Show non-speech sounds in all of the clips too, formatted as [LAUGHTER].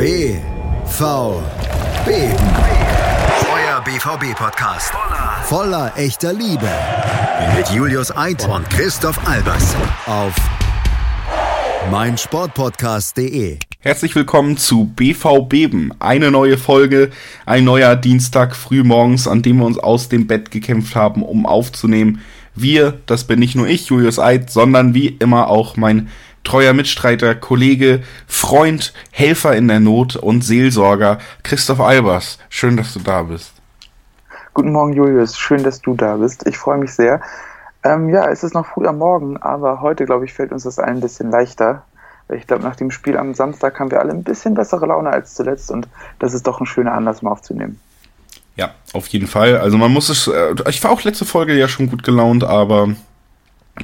BVB. Euer BVB-Podcast. Voller echter Liebe. Mit Julius Eid und Christoph Albers. Auf meinsportpodcast.de. Herzlich willkommen zu BV Beben. Eine neue Folge, ein neuer Dienstag frühmorgens, an dem wir uns aus dem Bett gekämpft haben, um aufzunehmen. Wir, das bin nicht nur ich, Julius Eid, sondern wie immer auch mein treuer Mitstreiter, Kollege, Freund, Helfer in der Not und Seelsorger Christoph Albers. Schön, dass du da bist. Guten Morgen, Julius. Schön, dass du da bist. Ich freue mich sehr. Ähm, ja, es ist noch früh am Morgen, aber heute, glaube ich, fällt uns das allen ein bisschen leichter. Ich glaube, nach dem Spiel am Samstag haben wir alle ein bisschen bessere Laune als zuletzt und das ist doch ein schöner Anlass, mal aufzunehmen. Ja, auf jeden Fall. Also man muss es. Äh, ich war auch letzte Folge ja schon gut gelaunt, aber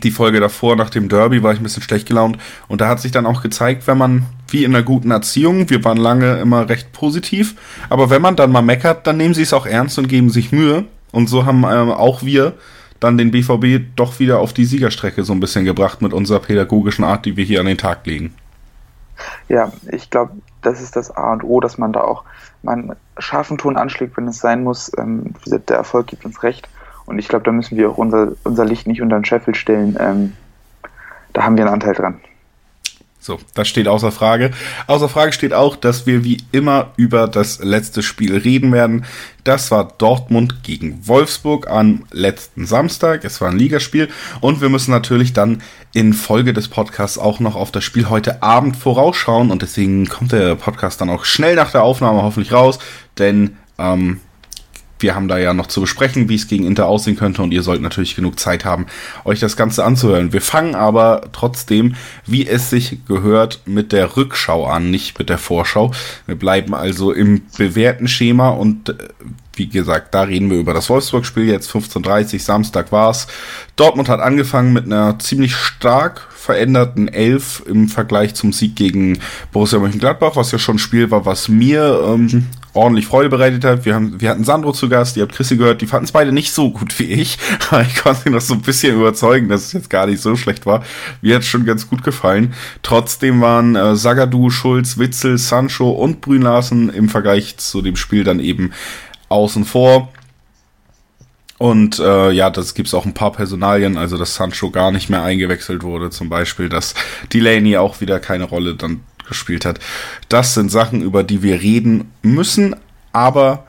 die Folge davor, nach dem Derby, war ich ein bisschen schlecht gelaunt. Und da hat sich dann auch gezeigt, wenn man, wie in einer guten Erziehung, wir waren lange immer recht positiv, aber wenn man dann mal meckert, dann nehmen sie es auch ernst und geben sich Mühe. Und so haben ähm, auch wir dann den BVB doch wieder auf die Siegerstrecke so ein bisschen gebracht mit unserer pädagogischen Art, die wir hier an den Tag legen. Ja, ich glaube, das ist das A und O, dass man da auch mal einen scharfen Ton anschlägt, wenn es sein muss. Ähm, der Erfolg gibt uns recht. Und ich glaube, da müssen wir auch unser, unser Licht nicht unter den Scheffel stellen. Ähm, da haben wir einen Anteil dran. So, das steht außer Frage. Außer Frage steht auch, dass wir wie immer über das letzte Spiel reden werden. Das war Dortmund gegen Wolfsburg am letzten Samstag. Es war ein Ligaspiel. Und wir müssen natürlich dann in Folge des Podcasts auch noch auf das Spiel heute Abend vorausschauen. Und deswegen kommt der Podcast dann auch schnell nach der Aufnahme hoffentlich raus. Denn ähm, wir haben da ja noch zu besprechen, wie es gegen Inter aussehen könnte und ihr sollt natürlich genug Zeit haben, euch das Ganze anzuhören. Wir fangen aber trotzdem, wie es sich gehört, mit der Rückschau an, nicht mit der Vorschau. Wir bleiben also im bewährten Schema und äh, wie gesagt, da reden wir über das Wolfsburg-Spiel jetzt 15.30 Samstag war's. Dortmund hat angefangen mit einer ziemlich stark veränderten Elf im Vergleich zum Sieg gegen Borussia Mönchengladbach, was ja schon ein Spiel war, was mir ähm, ordentlich Freude bereitet hat. Wir, haben, wir hatten Sandro zu Gast, ihr habt Chrissy gehört, die fanden es beide nicht so gut wie ich, [LAUGHS] aber ich konnte sie noch so ein bisschen überzeugen, dass es jetzt gar nicht so schlecht war. Mir hat es schon ganz gut gefallen. Trotzdem waren äh, Sagadu, Schulz, Witzel, Sancho und Brün Larsen im Vergleich zu dem Spiel dann eben außen vor. Und äh, ja, das gibt's auch ein paar Personalien, also dass Sancho gar nicht mehr eingewechselt wurde, zum Beispiel, dass Delaney auch wieder keine Rolle dann gespielt hat. Das sind Sachen, über die wir reden müssen, aber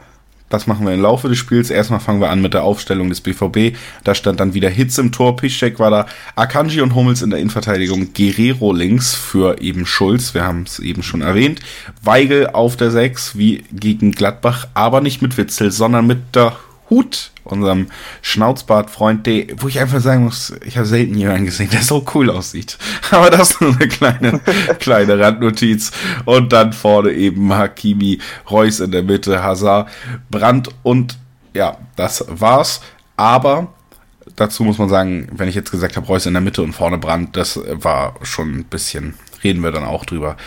das machen wir im Laufe des Spiels. Erstmal fangen wir an mit der Aufstellung des BVB. Da stand dann wieder Hitz im Tor, Piszczek war da, Akanji und Hummels in der Innenverteidigung, Guerrero links für eben Schulz, wir haben es eben schon erwähnt, Weigel auf der 6 wie gegen Gladbach, aber nicht mit Witzel, sondern mit der Hut, unserem Schnauzbart-Freund, wo ich einfach sagen muss, ich habe selten jemanden gesehen, der so cool aussieht. [LAUGHS] Aber das ist nur eine kleine, [LAUGHS] kleine Randnotiz. Und dann vorne eben Hakimi, Reus in der Mitte, Hazard, Brandt und ja, das war's. Aber dazu muss man sagen, wenn ich jetzt gesagt habe, Reus in der Mitte und vorne Brandt, das war schon ein bisschen, reden wir dann auch drüber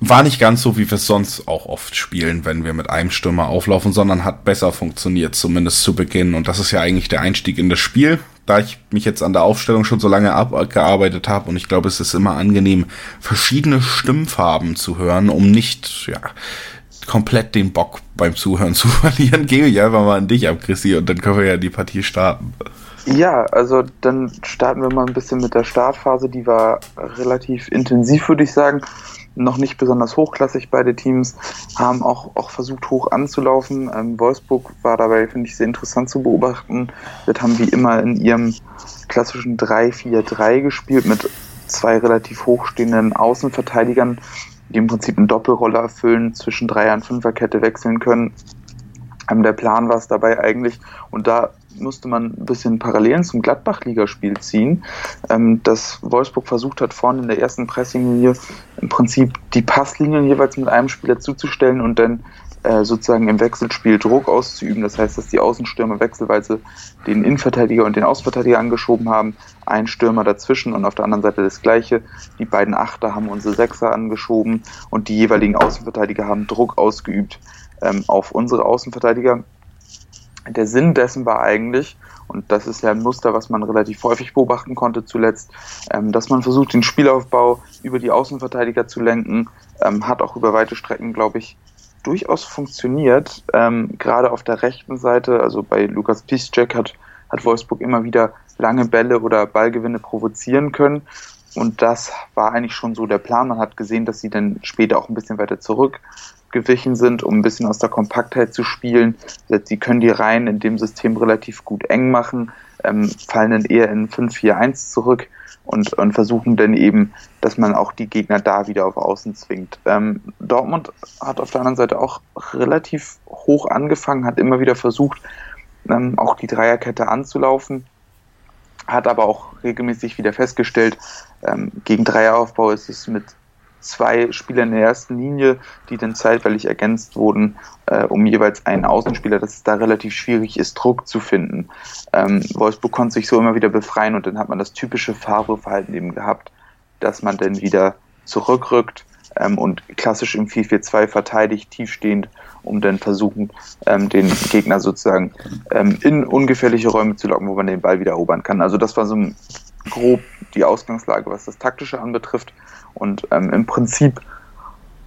war nicht ganz so, wie wir es sonst auch oft spielen, wenn wir mit einem Stürmer auflaufen, sondern hat besser funktioniert, zumindest zu Beginn. Und das ist ja eigentlich der Einstieg in das Spiel. Da ich mich jetzt an der Aufstellung schon so lange abgearbeitet habe und ich glaube, es ist immer angenehm, verschiedene Stimmfarben zu hören, um nicht, ja, komplett den Bock beim Zuhören [LAUGHS] zu verlieren, gebe ich einfach mal an dich ab, Chrissy, und dann können wir ja die Partie starten. Ja, also dann starten wir mal ein bisschen mit der Startphase. Die war relativ intensiv, würde ich sagen noch nicht besonders hochklassig. Beide Teams haben auch, auch versucht, hoch anzulaufen. Ähm, Wolfsburg war dabei, finde ich, sehr interessant zu beobachten. Das haben wie immer in ihrem klassischen 3-4-3 gespielt mit zwei relativ hochstehenden Außenverteidigern, die im Prinzip eine Doppelrolle erfüllen, zwischen Dreier- und Fünferkette wechseln können. Ähm, der Plan war es dabei eigentlich, und da musste man ein bisschen Parallelen zum Gladbach-Ligaspiel ziehen, ähm, dass Wolfsburg versucht hat, vorne in der ersten Pressinglinie im Prinzip die Passlinien jeweils mit einem Spieler zuzustellen und dann äh, sozusagen im Wechselspiel Druck auszuüben. Das heißt, dass die Außenstürmer wechselweise den Innenverteidiger und den Außenverteidiger angeschoben haben, ein Stürmer dazwischen und auf der anderen Seite das gleiche. Die beiden Achter haben unsere Sechser angeschoben und die jeweiligen Außenverteidiger haben Druck ausgeübt ähm, auf unsere Außenverteidiger der Sinn dessen war eigentlich, und das ist ja ein Muster, was man relativ häufig beobachten konnte zuletzt, ähm, dass man versucht, den Spielaufbau über die Außenverteidiger zu lenken, ähm, hat auch über weite Strecken, glaube ich, durchaus funktioniert. Ähm, gerade auf der rechten Seite, also bei Lukas Piszczek hat, hat Wolfsburg immer wieder lange Bälle oder Ballgewinne provozieren können. Und das war eigentlich schon so der Plan. Man hat gesehen, dass sie dann später auch ein bisschen weiter zurückgewichen sind, um ein bisschen aus der Kompaktheit zu spielen. Sie können die Reihen in dem System relativ gut eng machen, ähm, fallen dann eher in 5-4-1 zurück und, und versuchen dann eben, dass man auch die Gegner da wieder auf Außen zwingt. Ähm, Dortmund hat auf der anderen Seite auch relativ hoch angefangen, hat immer wieder versucht, ähm, auch die Dreierkette anzulaufen, hat aber auch regelmäßig wieder festgestellt, ähm, gegen Dreieraufbau ist es mit zwei Spielern in der ersten Linie, die dann zeitweilig ergänzt wurden, äh, um jeweils einen Außenspieler, dass es da relativ schwierig ist, Druck zu finden. Ähm, Wolfsburg konnte sich so immer wieder befreien und dann hat man das typische Favre-Verhalten eben gehabt, dass man dann wieder zurückrückt ähm, und klassisch im 4-4-2 verteidigt, tiefstehend, um dann versuchen, ähm, den Gegner sozusagen ähm, in ungefährliche Räume zu locken, wo man den Ball wieder erobern kann. Also das war so grob die Ausgangslage, was das Taktische anbetrifft. Und ähm, im Prinzip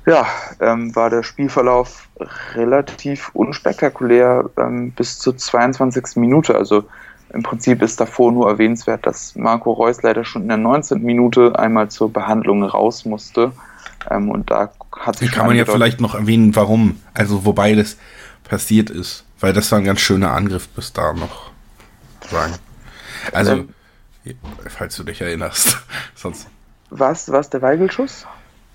ja, ähm, war der Spielverlauf relativ unspektakulär ähm, bis zur 22. Minute. Also im Prinzip ist davor nur erwähnenswert, dass Marco Reus leider schon in der 19. Minute einmal zur Behandlung raus musste. Ähm, und da hat sich. Kann man ja vielleicht noch erwähnen, warum. Also, wobei das passiert ist. Weil das war ein ganz schöner Angriff bis da noch. Sagen. Also, ähm, falls du dich erinnerst. [LAUGHS] Sonst. Was, was der Weigelschuss?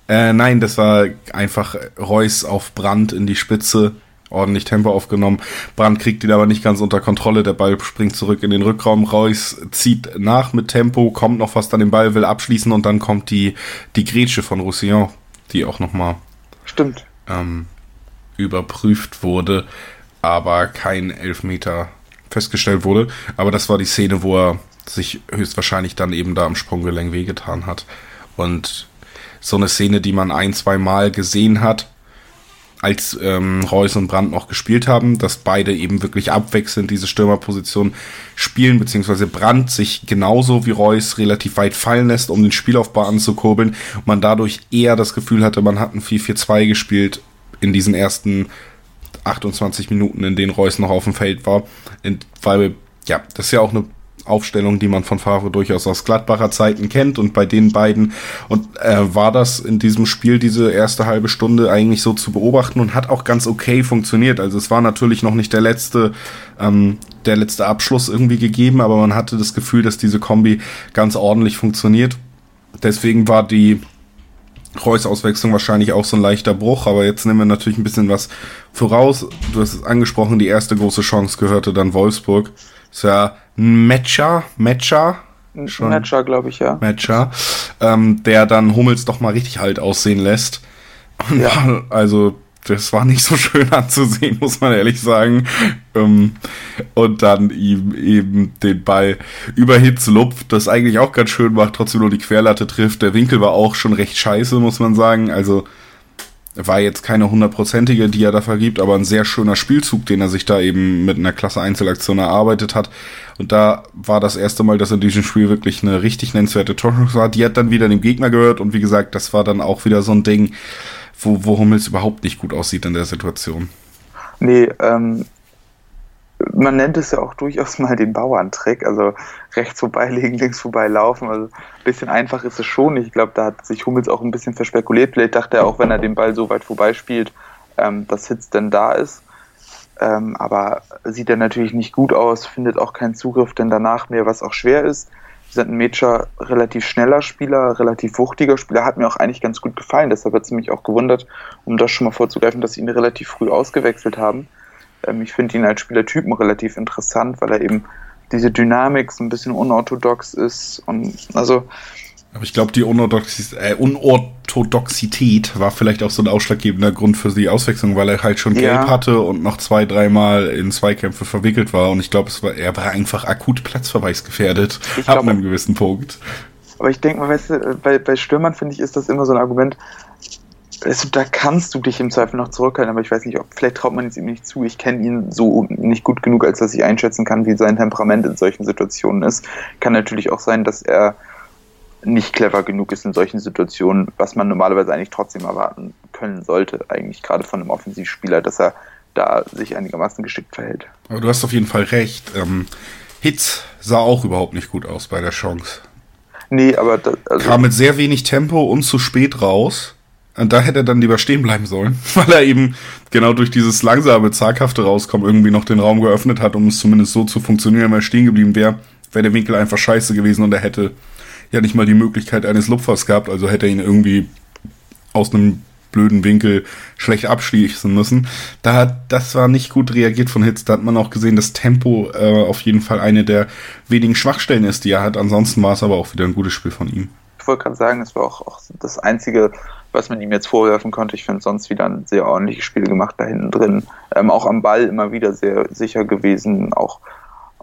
Äh, nein, das war einfach Reus auf Brand in die Spitze, ordentlich Tempo aufgenommen. Brand kriegt ihn aber nicht ganz unter Kontrolle, der Ball springt zurück in den Rückraum. Reus zieht nach mit Tempo, kommt noch fast an den Ball, will abschließen und dann kommt die, die Grätsche von Roussillon, die auch nochmal Stimmt. Ähm, überprüft wurde, aber kein Elfmeter festgestellt wurde. Aber das war die Szene, wo er sich höchstwahrscheinlich dann eben da am Sprunggelenk wehgetan hat. Und so eine Szene, die man ein, zwei Mal gesehen hat, als ähm, Reus und Brandt noch gespielt haben, dass beide eben wirklich abwechselnd diese Stürmerposition spielen, beziehungsweise Brandt sich genauso wie Reus relativ weit fallen lässt, um den Spielaufbau anzukurbeln und man dadurch eher das Gefühl hatte, man hat ein 4-4-2 gespielt in diesen ersten 28 Minuten, in denen Reus noch auf dem Feld war, in, weil ja, das ist ja auch eine Aufstellung, die man von Favre durchaus aus Gladbacher Zeiten kennt und bei den beiden und äh, war das in diesem Spiel diese erste halbe Stunde eigentlich so zu beobachten und hat auch ganz okay funktioniert. Also es war natürlich noch nicht der letzte ähm, der letzte Abschluss irgendwie gegeben, aber man hatte das Gefühl, dass diese Kombi ganz ordentlich funktioniert. Deswegen war die Reus-Auswechslung wahrscheinlich auch so ein leichter Bruch, aber jetzt nehmen wir natürlich ein bisschen was voraus. Du hast es angesprochen, die erste große Chance gehörte dann Wolfsburg. Ist ja Matcher, Matcher. Schon. Matcher, glaube ich, ja. Matcher, ähm, der dann Hummels doch mal richtig alt aussehen lässt. Ja. [LAUGHS] also, das war nicht so schön [LAUGHS] anzusehen, muss man ehrlich sagen. Ähm, und dann ihm eben den Ball über Hitzlupf, das eigentlich auch ganz schön macht, trotzdem nur die Querlatte trifft. Der Winkel war auch schon recht scheiße, muss man sagen. Also, war jetzt keine hundertprozentige, die er da vergibt, aber ein sehr schöner Spielzug, den er sich da eben mit einer klasse Einzelaktion erarbeitet hat. Und da war das erste Mal, dass in diesem Spiel wirklich eine richtig nennenswerte Torschance war. Die hat dann wieder dem Gegner gehört und wie gesagt, das war dann auch wieder so ein Ding, wo, wo Hummels überhaupt nicht gut aussieht in der Situation. Nee, ähm, man nennt es ja auch durchaus mal den Bauerntrick, also rechts vorbeilegen, links vorbeilaufen. Also ein bisschen einfach ist es schon. Ich glaube, da hat sich Hummels auch ein bisschen verspekuliert. Vielleicht dachte er auch, wenn er den Ball so weit vorbeispielt, ähm, dass Hitz denn da ist. Ähm, aber sieht er natürlich nicht gut aus, findet auch keinen Zugriff denn danach mehr, was auch schwer ist. Sind ein Mädchen relativ schneller Spieler, relativ wuchtiger Spieler, hat mir auch eigentlich ganz gut gefallen. Deshalb hat es mich auch gewundert, um das schon mal vorzugreifen, dass sie ihn relativ früh ausgewechselt haben. Ähm, ich finde ihn als Spielertypen relativ interessant, weil er eben diese Dynamik so ein bisschen unorthodox ist und also aber ich glaube, die Unorthodoxität, äh, Unorthodoxität war vielleicht auch so ein ausschlaggebender Grund für die Auswechslung, weil er halt schon ja. gelb hatte und noch zwei, dreimal in Zweikämpfe verwickelt war. Und ich glaube, war, er war einfach akut platzverweisgefährdet ich ab einem gewissen Punkt. Aber ich denke mal, weißt du, bei, bei Stürmern finde ich, ist das immer so ein Argument, also da kannst du dich im Zweifel noch zurückhalten, aber ich weiß nicht, ob vielleicht traut man es ihm nicht zu. Ich kenne ihn so nicht gut genug, als dass ich einschätzen kann, wie sein Temperament in solchen Situationen ist. Kann natürlich auch sein, dass er nicht clever genug ist in solchen Situationen, was man normalerweise eigentlich trotzdem erwarten können sollte, eigentlich gerade von einem Offensivspieler, dass er da sich einigermaßen geschickt verhält. Aber du hast auf jeden Fall recht. Ähm, Hitz sah auch überhaupt nicht gut aus bei der Chance. Nee, aber das, also kam mit sehr wenig Tempo und zu spät raus. Und da hätte er dann lieber stehen bleiben sollen, [LAUGHS] weil er eben genau durch dieses langsame, zaghafte Rauskommen irgendwie noch den Raum geöffnet hat, um es zumindest so zu funktionieren, wenn er stehen geblieben wäre, wäre der Winkel einfach scheiße gewesen und er hätte ja nicht mal die Möglichkeit eines Lupfers gehabt, also hätte er ihn irgendwie aus einem blöden Winkel schlecht abschließen müssen. Da hat, das war nicht gut reagiert von Hitz. Da hat man auch gesehen, dass Tempo äh, auf jeden Fall eine der wenigen Schwachstellen ist, die er hat. Ansonsten war es aber auch wieder ein gutes Spiel von ihm. Ich wollte gerade sagen, es war auch, auch das einzige, was man ihm jetzt vorwerfen konnte. Ich finde sonst wieder ein sehr ordentliches Spiel gemacht da hinten drin. Ähm, auch am Ball immer wieder sehr sicher gewesen, auch,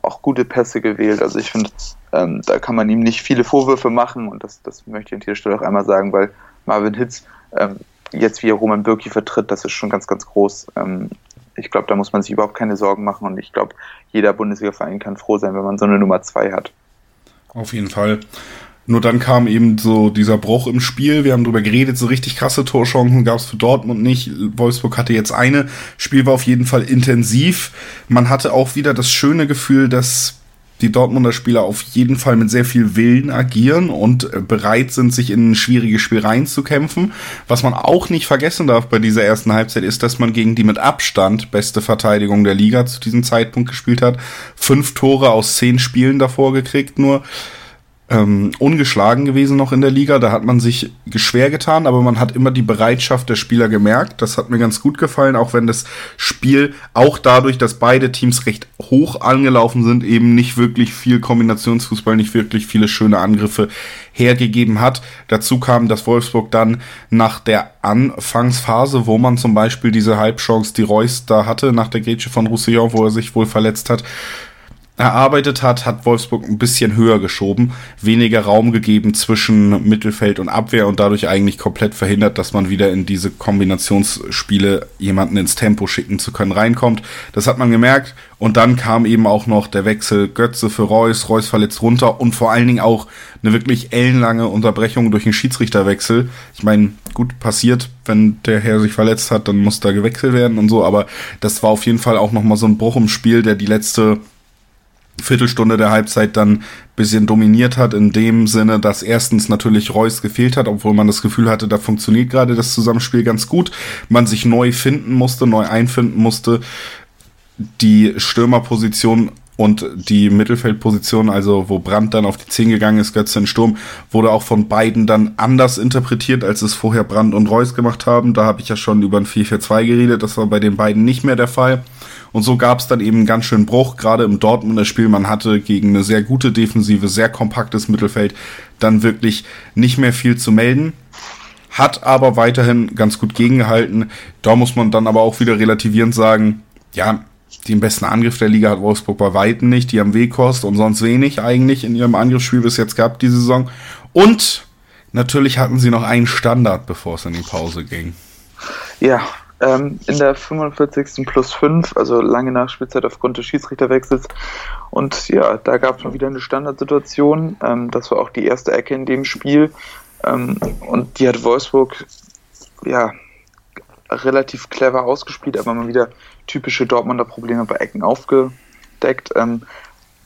auch gute Pässe gewählt. Also ich finde, ähm, da kann man ihm nicht viele Vorwürfe machen und das, das möchte ich an dieser Stelle auch einmal sagen, weil Marvin Hitz ähm, jetzt wie er Roman Birki vertritt, das ist schon ganz, ganz groß. Ähm, ich glaube, da muss man sich überhaupt keine Sorgen machen und ich glaube, jeder Bundesliga-Verein kann froh sein, wenn man so eine Nummer zwei hat. Auf jeden Fall. Nur dann kam eben so dieser Bruch im Spiel. Wir haben darüber geredet, so richtig krasse Torchancen gab es für Dortmund nicht. Wolfsburg hatte jetzt eine. Spiel war auf jeden Fall intensiv. Man hatte auch wieder das schöne Gefühl, dass die Dortmunder Spieler auf jeden Fall mit sehr viel Willen agieren und äh, bereit sind, sich in ein schwieriges Spiel reinzukämpfen. Was man auch nicht vergessen darf bei dieser ersten Halbzeit ist, dass man gegen die mit Abstand beste Verteidigung der Liga zu diesem Zeitpunkt gespielt hat. Fünf Tore aus zehn Spielen davor gekriegt nur ähm, ungeschlagen gewesen noch in der Liga. Da hat man sich schwer getan, aber man hat immer die Bereitschaft der Spieler gemerkt. Das hat mir ganz gut gefallen, auch wenn das Spiel auch dadurch, dass beide Teams recht hoch angelaufen sind, eben nicht wirklich viel Kombinationsfußball, nicht wirklich viele schöne Angriffe hergegeben hat. Dazu kam, dass Wolfsburg dann nach der Anfangsphase, wo man zum Beispiel diese Halbchance, die Reus da hatte, nach der Grätsche von Roussillon, wo er sich wohl verletzt hat, erarbeitet hat, hat Wolfsburg ein bisschen höher geschoben, weniger Raum gegeben zwischen Mittelfeld und Abwehr und dadurch eigentlich komplett verhindert, dass man wieder in diese Kombinationsspiele jemanden ins Tempo schicken zu können reinkommt. Das hat man gemerkt und dann kam eben auch noch der Wechsel Götze für Reus, Reus verletzt runter und vor allen Dingen auch eine wirklich ellenlange Unterbrechung durch einen Schiedsrichterwechsel. Ich meine, gut passiert, wenn der Herr sich verletzt hat, dann muss da gewechselt werden und so, aber das war auf jeden Fall auch nochmal so ein Bruch im Spiel, der die letzte Viertelstunde der Halbzeit dann bisschen dominiert hat, in dem Sinne, dass erstens natürlich Reus gefehlt hat, obwohl man das Gefühl hatte, da funktioniert gerade das Zusammenspiel ganz gut. Man sich neu finden musste, neu einfinden musste. Die Stürmerposition und die Mittelfeldposition, also wo Brandt dann auf die 10 gegangen ist, Götze in Sturm, wurde auch von beiden dann anders interpretiert, als es vorher Brandt und Reus gemacht haben. Da habe ich ja schon über ein 4-4-2 geredet, das war bei den beiden nicht mehr der Fall. Und so gab es dann eben einen ganz schön Bruch, gerade im Dortmunder Spiel. Man hatte gegen eine sehr gute Defensive, sehr kompaktes Mittelfeld dann wirklich nicht mehr viel zu melden. Hat aber weiterhin ganz gut gegengehalten. Da muss man dann aber auch wieder relativierend sagen, ja, den besten Angriff der Liga hat Wolfsburg bei Weitem nicht. Die haben Wehkost und sonst wenig eigentlich in ihrem Angriffsspiel bis jetzt gehabt diese Saison. Und natürlich hatten sie noch einen Standard, bevor es in die Pause ging. Ja, ähm, in der 45. plus 5, also lange Nachspielzeit aufgrund des Schiedsrichterwechsels. Und ja, da gab es mal wieder eine Standardsituation. Ähm, das war auch die erste Ecke in dem Spiel. Ähm, und die hat Wolfsburg ja relativ clever ausgespielt, aber mal wieder typische Dortmunder Probleme bei Ecken aufgedeckt. Ähm,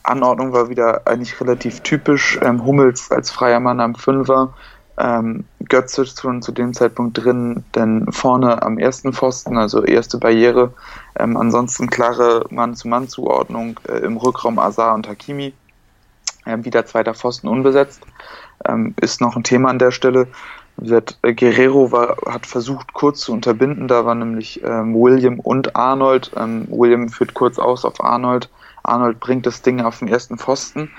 Anordnung war wieder eigentlich relativ typisch. Ähm, Hummels als freier Mann am Fünfer, ähm, Götze schon zu dem Zeitpunkt drin, denn vorne am ersten Pfosten, also erste Barriere. Ähm, ansonsten klare Mann-zu-Mann-Zuordnung äh, im Rückraum Azar und Hakimi. Ähm, wieder zweiter Pfosten unbesetzt. Ähm, ist noch ein Thema an der Stelle. Gesagt, äh, Guerrero war, hat versucht, kurz zu unterbinden. Da war nämlich ähm, William und Arnold. Ähm, William führt kurz aus auf Arnold. Arnold bringt das Ding auf den ersten Pfosten.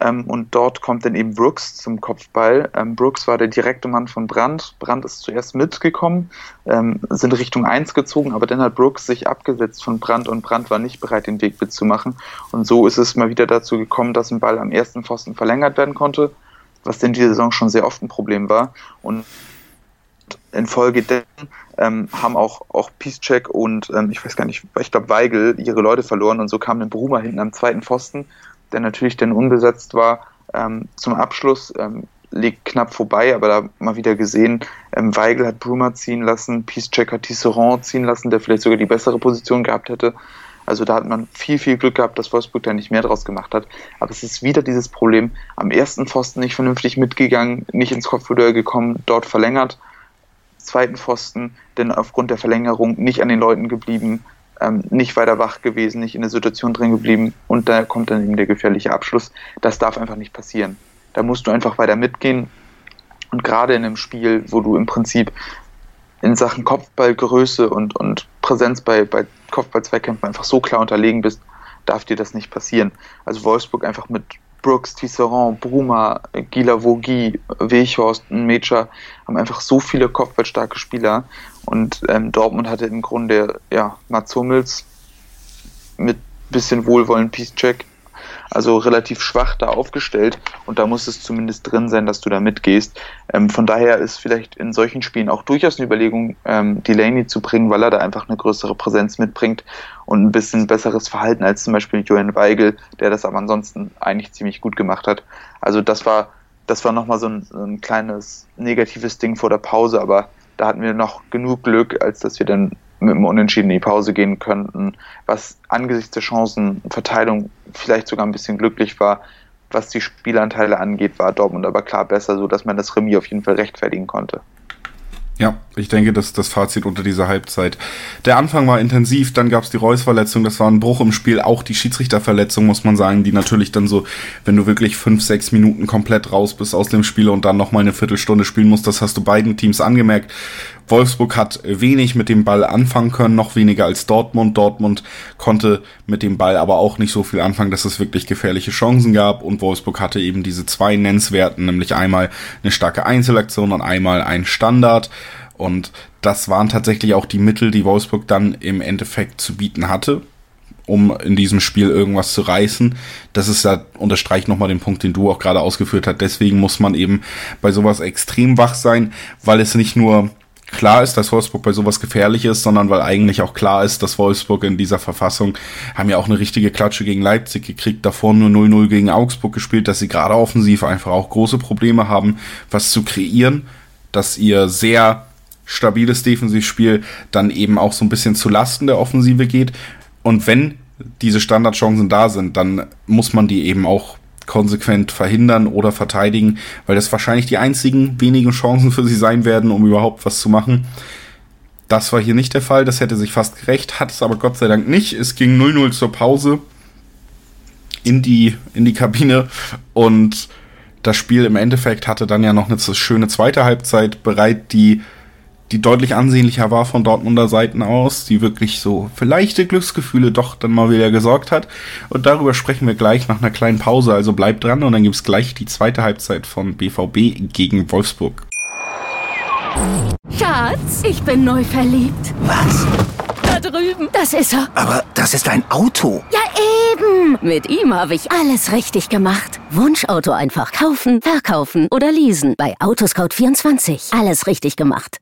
Ähm, und dort kommt dann eben Brooks zum Kopfball. Ähm, Brooks war der direkte Mann von Brandt. Brandt ist zuerst mitgekommen, ähm, sind Richtung 1 gezogen, aber dann hat Brooks sich abgesetzt von Brandt und Brandt war nicht bereit, den Weg mitzumachen. Und so ist es mal wieder dazu gekommen, dass ein Ball am ersten Pfosten verlängert werden konnte, was in dieser Saison schon sehr oft ein Problem war. Und in Folge ähm, haben auch, auch Peacecheck und ähm, ich weiß gar nicht, ich glaube Weigel ihre Leute verloren und so kam dann Bruma hinten am zweiten Pfosten, der natürlich dann unbesetzt war, ähm, zum Abschluss. Ähm, liegt knapp vorbei, aber da mal wieder gesehen, ähm, Weigel hat Bruma ziehen lassen, Peacecheck hat Tisserand ziehen lassen, der vielleicht sogar die bessere Position gehabt hätte. Also da hat man viel, viel Glück gehabt, dass Wolfsburg da nicht mehr draus gemacht hat. Aber es ist wieder dieses Problem, am ersten Pfosten nicht vernünftig mitgegangen, nicht ins Kopfduell gekommen, dort verlängert. Zweiten Pfosten, denn aufgrund der Verlängerung nicht an den Leuten geblieben, ähm, nicht weiter wach gewesen, nicht in der Situation drin geblieben und da kommt dann eben der gefährliche Abschluss. Das darf einfach nicht passieren. Da musst du einfach weiter mitgehen. Und gerade in einem Spiel, wo du im Prinzip in Sachen Kopfballgröße und, und Präsenz bei, bei Kopfball-Zweikämpfen einfach so klar unterlegen bist, darf dir das nicht passieren. Also Wolfsburg einfach mit Brooks, Tisserand, Bruma, Gila Vogi, Weghorst Mecha haben einfach so viele kopfballstarke Spieler und ähm, Dortmund hatte im Grunde ja Mats Hummels mit bisschen Wohlwollen Peace-Check also relativ schwach da aufgestellt und da muss es zumindest drin sein, dass du da mitgehst. Ähm, von daher ist vielleicht in solchen Spielen auch durchaus eine Überlegung, ähm, Delaney zu bringen, weil er da einfach eine größere Präsenz mitbringt und ein bisschen besseres Verhalten als zum Beispiel Johann Weigel, der das aber ansonsten eigentlich ziemlich gut gemacht hat. Also das war, das war nochmal so ein, so ein kleines negatives Ding vor der Pause, aber da hatten wir noch genug Glück, als dass wir dann mit einem Unentschieden in die Pause gehen könnten, was angesichts der Chancenverteilung vielleicht sogar ein bisschen glücklich war. Was die Spielanteile angeht, war Dortmund aber klar besser, so dass man das Remis auf jeden Fall rechtfertigen konnte. Ja, ich denke, das ist das Fazit unter dieser Halbzeit. Der Anfang war intensiv, dann gab es die Reus-Verletzung, das war ein Bruch im Spiel, auch die Schiedsrichterverletzung, muss man sagen, die natürlich dann so, wenn du wirklich fünf, sechs Minuten komplett raus bist aus dem Spiel und dann nochmal eine Viertelstunde spielen musst, das hast du beiden Teams angemerkt. Wolfsburg hat wenig mit dem Ball anfangen können, noch weniger als Dortmund. Dortmund konnte mit dem Ball aber auch nicht so viel anfangen, dass es wirklich gefährliche Chancen gab und Wolfsburg hatte eben diese zwei Nennenswerten, nämlich einmal eine starke Einzelaktion und einmal ein Standard. Und das waren tatsächlich auch die Mittel, die Wolfsburg dann im Endeffekt zu bieten hatte, um in diesem Spiel irgendwas zu reißen. Das ist ja, unterstreicht nochmal den Punkt, den du auch gerade ausgeführt hast. Deswegen muss man eben bei sowas extrem wach sein, weil es nicht nur klar ist, dass Wolfsburg bei sowas gefährlich ist, sondern weil eigentlich auch klar ist, dass Wolfsburg in dieser Verfassung haben ja auch eine richtige Klatsche gegen Leipzig gekriegt, davor nur 0-0 gegen Augsburg gespielt, dass sie gerade offensiv einfach auch große Probleme haben, was zu kreieren, dass ihr sehr stabiles Defensivspiel dann eben auch so ein bisschen zu Lasten der Offensive geht. Und wenn diese Standardchancen da sind, dann muss man die eben auch konsequent verhindern oder verteidigen, weil das wahrscheinlich die einzigen wenigen Chancen für sie sein werden, um überhaupt was zu machen. Das war hier nicht der Fall, das hätte sich fast gerecht, hat es aber Gott sei Dank nicht. Es ging 0-0 zur Pause in die, in die Kabine und das Spiel im Endeffekt hatte dann ja noch eine schöne zweite Halbzeit bereit, die die deutlich ansehnlicher war von Dortmunder Seiten aus, die wirklich so für leichte Glücksgefühle doch dann mal wieder gesorgt hat. Und darüber sprechen wir gleich nach einer kleinen Pause, also bleibt dran und dann gibt's gleich die zweite Halbzeit von BVB gegen Wolfsburg. Schatz, ich bin neu verliebt. Was? Da drüben. Das ist er. Aber das ist ein Auto. Ja, eben. Mit ihm habe ich alles richtig gemacht. Wunschauto einfach kaufen, verkaufen oder leasen. Bei Autoscout24. Alles richtig gemacht.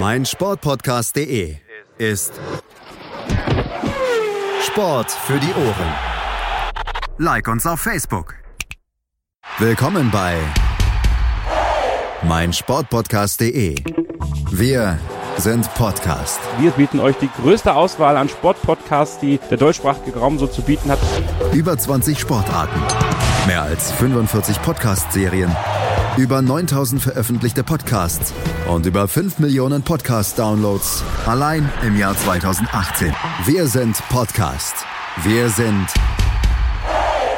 Mein Sportpodcast.de ist Sport für die Ohren. Like uns auf Facebook. Willkommen bei mein Sportpodcast.de. Wir sind Podcast. Wir bieten euch die größte Auswahl an Sportpodcasts, die der deutschsprachige Raum so zu bieten hat. Über 20 Sportarten, mehr als 45 Podcast-Serien, über 9000 veröffentlichte Podcasts und über 5 Millionen Podcast-Downloads allein im Jahr 2018. Wir sind Podcast. Wir sind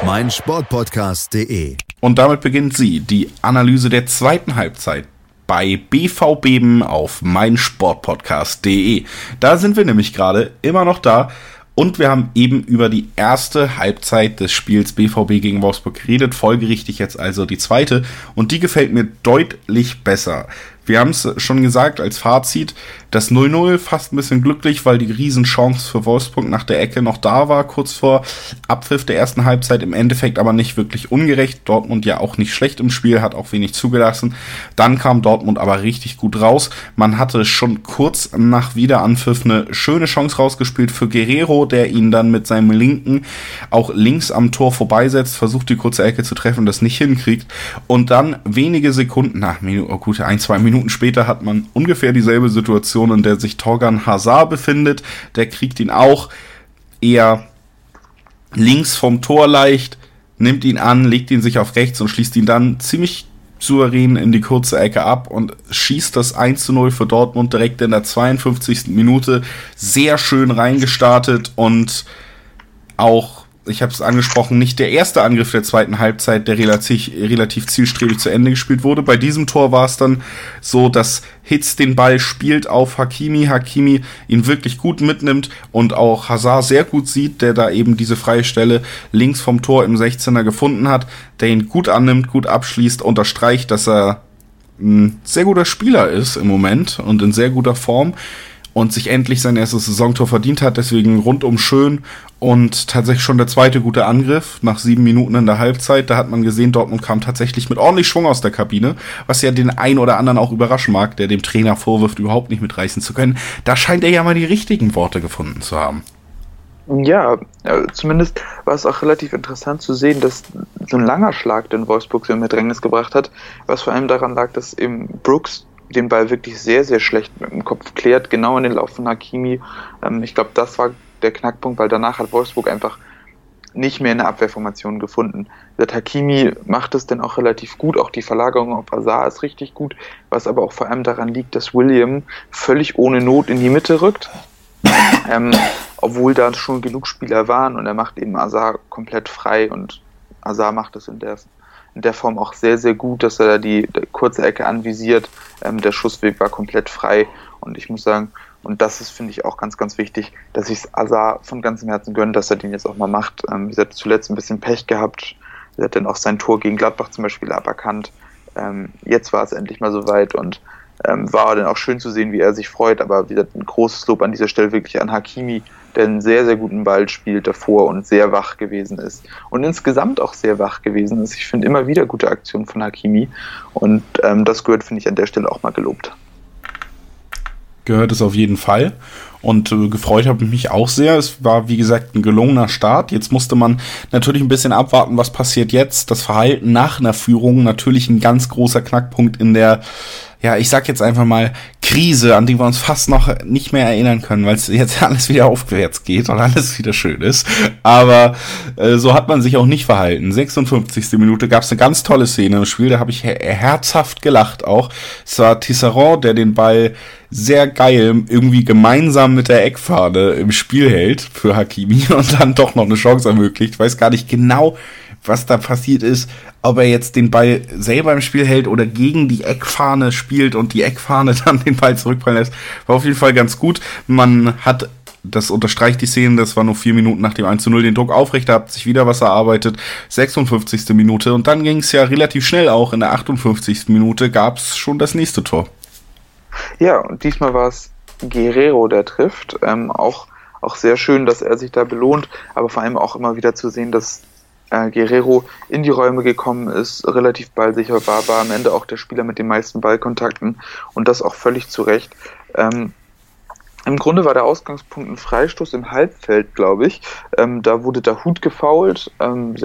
mein Sportpodcast.de. Und damit beginnt sie, die Analyse der zweiten Halbzeit bei BVB auf meinsportpodcast.de. Da sind wir nämlich gerade immer noch da und wir haben eben über die erste Halbzeit des Spiels BVB gegen Wolfsburg geredet, folgerichtig jetzt also die zweite und die gefällt mir deutlich besser. Wir haben es schon gesagt als Fazit, das 0-0 fast ein bisschen glücklich, weil die Riesenchance für Wolfsburg nach der Ecke noch da war, kurz vor Abpfiff der ersten Halbzeit, im Endeffekt aber nicht wirklich ungerecht. Dortmund ja auch nicht schlecht im Spiel, hat auch wenig zugelassen. Dann kam Dortmund aber richtig gut raus. Man hatte schon kurz nach Wiederanpfiff eine schöne Chance rausgespielt für Guerrero, der ihn dann mit seinem linken auch links am Tor vorbeisetzt, versucht die kurze Ecke zu treffen, das nicht hinkriegt. Und dann wenige Sekunden, nach oh gut, ein, zwei Minuten Minuten später hat man ungefähr dieselbe Situation, in der sich Torgan Hazard befindet. Der kriegt ihn auch eher links vom Tor leicht, nimmt ihn an, legt ihn sich auf rechts und schließt ihn dann ziemlich souverän in die kurze Ecke ab und schießt das 1 zu 0 für Dortmund direkt in der 52. Minute. Sehr schön reingestartet und auch ich habe es angesprochen, nicht der erste Angriff der zweiten Halbzeit, der relativ, relativ zielstrebig zu Ende gespielt wurde. Bei diesem Tor war es dann so, dass Hitz den Ball spielt auf Hakimi, Hakimi ihn wirklich gut mitnimmt und auch Hazard sehr gut sieht, der da eben diese freie Stelle links vom Tor im 16er gefunden hat, der ihn gut annimmt, gut abschließt, unterstreicht, dass er ein sehr guter Spieler ist im Moment und in sehr guter Form und sich endlich sein erstes Saisontor verdient hat. Deswegen rundum schön und tatsächlich schon der zweite gute Angriff nach sieben Minuten in der Halbzeit. Da hat man gesehen, Dortmund kam tatsächlich mit ordentlich Schwung aus der Kabine, was ja den einen oder anderen auch überraschen mag, der dem Trainer vorwirft, überhaupt nicht mitreißen zu können. Da scheint er ja mal die richtigen Worte gefunden zu haben. Ja, zumindest war es auch relativ interessant zu sehen, dass so ein langer Schlag den Wolfsburg so in Bedrängnis gebracht hat, was vor allem daran lag, dass eben Brooks den Ball wirklich sehr, sehr schlecht mit dem Kopf klärt, genau in den Lauf von Hakimi. Ähm, ich glaube, das war der Knackpunkt, weil danach hat Wolfsburg einfach nicht mehr eine Abwehrformation gefunden. Der Hakimi macht es dann auch relativ gut, auch die Verlagerung auf Azar ist richtig gut, was aber auch vor allem daran liegt, dass William völlig ohne Not in die Mitte rückt, ähm, obwohl da schon genug Spieler waren und er macht eben Azar komplett frei und Azar macht es in der in der Form auch sehr, sehr gut, dass er da die, die kurze Ecke anvisiert. Ähm, der Schussweg war komplett frei und ich muss sagen, und das ist, finde ich, auch ganz, ganz wichtig, dass ich es Azar von ganzem Herzen gönne, dass er den jetzt auch mal macht. Ähm, er hat zuletzt ein bisschen Pech gehabt. Er hat dann auch sein Tor gegen Gladbach zum Beispiel aberkannt. Ähm, jetzt war es endlich mal soweit und ähm, war dann auch schön zu sehen, wie er sich freut. Aber wie gesagt, ein großes Lob an dieser Stelle wirklich an Hakimi, der einen sehr, sehr guten Ball spielt davor und sehr wach gewesen ist. Und insgesamt auch sehr wach gewesen ist. Ich finde immer wieder gute Aktionen von Hakimi. Und ähm, das gehört, finde ich, an der Stelle auch mal gelobt. Gehört es auf jeden Fall. Und äh, gefreut habe ich mich auch sehr. Es war, wie gesagt, ein gelungener Start. Jetzt musste man natürlich ein bisschen abwarten, was passiert jetzt. Das Verhalten nach einer Führung natürlich ein ganz großer Knackpunkt in der ja, ich sag jetzt einfach mal Krise, an die wir uns fast noch nicht mehr erinnern können, weil es jetzt [LAUGHS] alles wieder aufwärts geht und alles wieder schön ist. Aber äh, so hat man sich auch nicht verhalten. 56. Minute gab es eine ganz tolle Szene im Spiel, da habe ich her herzhaft gelacht auch. Es war Tisserand, der den Ball sehr geil irgendwie gemeinsam mit der Eckfahne im Spiel hält für Hakimi [LAUGHS] und dann doch noch eine Chance ermöglicht. Ich weiß gar nicht genau, was da passiert ist, ob er jetzt den Ball selber im Spiel hält oder gegen die Eckfahne spielt und die Eckfahne [LAUGHS] dann den Ball zurückfallen lässt. War auf jeden Fall ganz gut. Man hat, das unterstreicht die Szene, das war nur vier Minuten nach dem 1 zu 0, den Druck aufrecht, hat sich wieder was erarbeitet. 56. Minute und dann ging es ja relativ schnell auch. In der 58. Minute gab es schon das nächste Tor. Ja, und diesmal war es Guerrero, der trifft. Ähm, auch, auch sehr schön, dass er sich da belohnt, aber vor allem auch immer wieder zu sehen, dass äh, Guerrero in die Räume gekommen ist, relativ ballsicher war, war am Ende auch der Spieler mit den meisten Ballkontakten und das auch völlig zu Recht. Ähm, im Grunde war der Ausgangspunkt ein Freistoß im Halbfeld, glaube ich. Ähm, da wurde der Hut gefault. Ähm,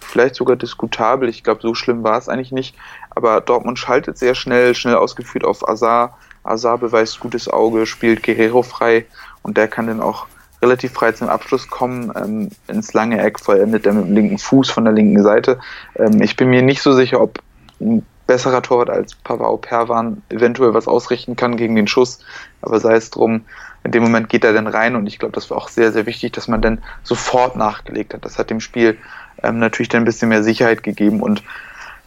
vielleicht sogar diskutabel. Ich glaube, so schlimm war es eigentlich nicht. Aber Dortmund schaltet sehr schnell, schnell ausgeführt auf Azar. Azar beweist gutes Auge, spielt Guerrero frei und der kann dann auch relativ frei zum Abschluss kommen, ähm, ins lange Eck vollendet er mit dem linken Fuß von der linken Seite. Ähm, ich bin mir nicht so sicher, ob ein besserer Torwart als Pavao Perwan eventuell was ausrichten kann gegen den Schuss, aber sei es drum, in dem Moment geht er dann rein und ich glaube, das war auch sehr, sehr wichtig, dass man dann sofort nachgelegt hat. Das hat dem Spiel ähm, natürlich dann ein bisschen mehr Sicherheit gegeben und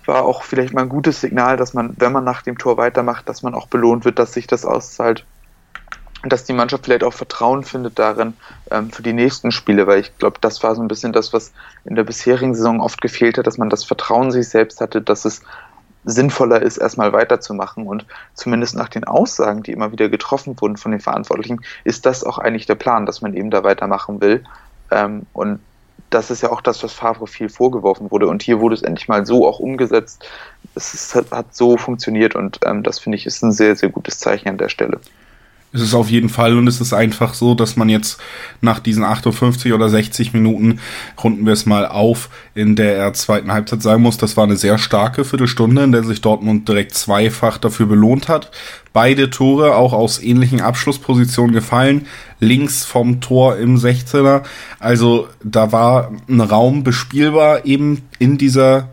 war auch vielleicht mal ein gutes Signal, dass man, wenn man nach dem Tor weitermacht, dass man auch belohnt wird, dass sich das auszahlt dass die Mannschaft vielleicht auch Vertrauen findet darin ähm, für die nächsten Spiele, weil ich glaube, das war so ein bisschen das, was in der bisherigen Saison oft gefehlt hat, dass man das Vertrauen sich selbst hatte, dass es sinnvoller ist, erstmal weiterzumachen. Und zumindest nach den Aussagen, die immer wieder getroffen wurden von den Verantwortlichen, ist das auch eigentlich der Plan, dass man eben da weitermachen will. Ähm, und das ist ja auch das, was Favre viel vorgeworfen wurde. Und hier wurde es endlich mal so auch umgesetzt. Es ist, hat, so funktioniert und ähm, das finde ich ist ein sehr, sehr gutes Zeichen an der Stelle. Es ist auf jeden Fall und es ist einfach so, dass man jetzt nach diesen 58 oder 60 Minuten, runden wir es mal auf, in der zweiten Halbzeit sagen muss, das war eine sehr starke Viertelstunde, in der sich Dortmund direkt zweifach dafür belohnt hat. Beide Tore auch aus ähnlichen Abschlusspositionen gefallen, links vom Tor im 16er. Also da war ein Raum bespielbar eben in dieser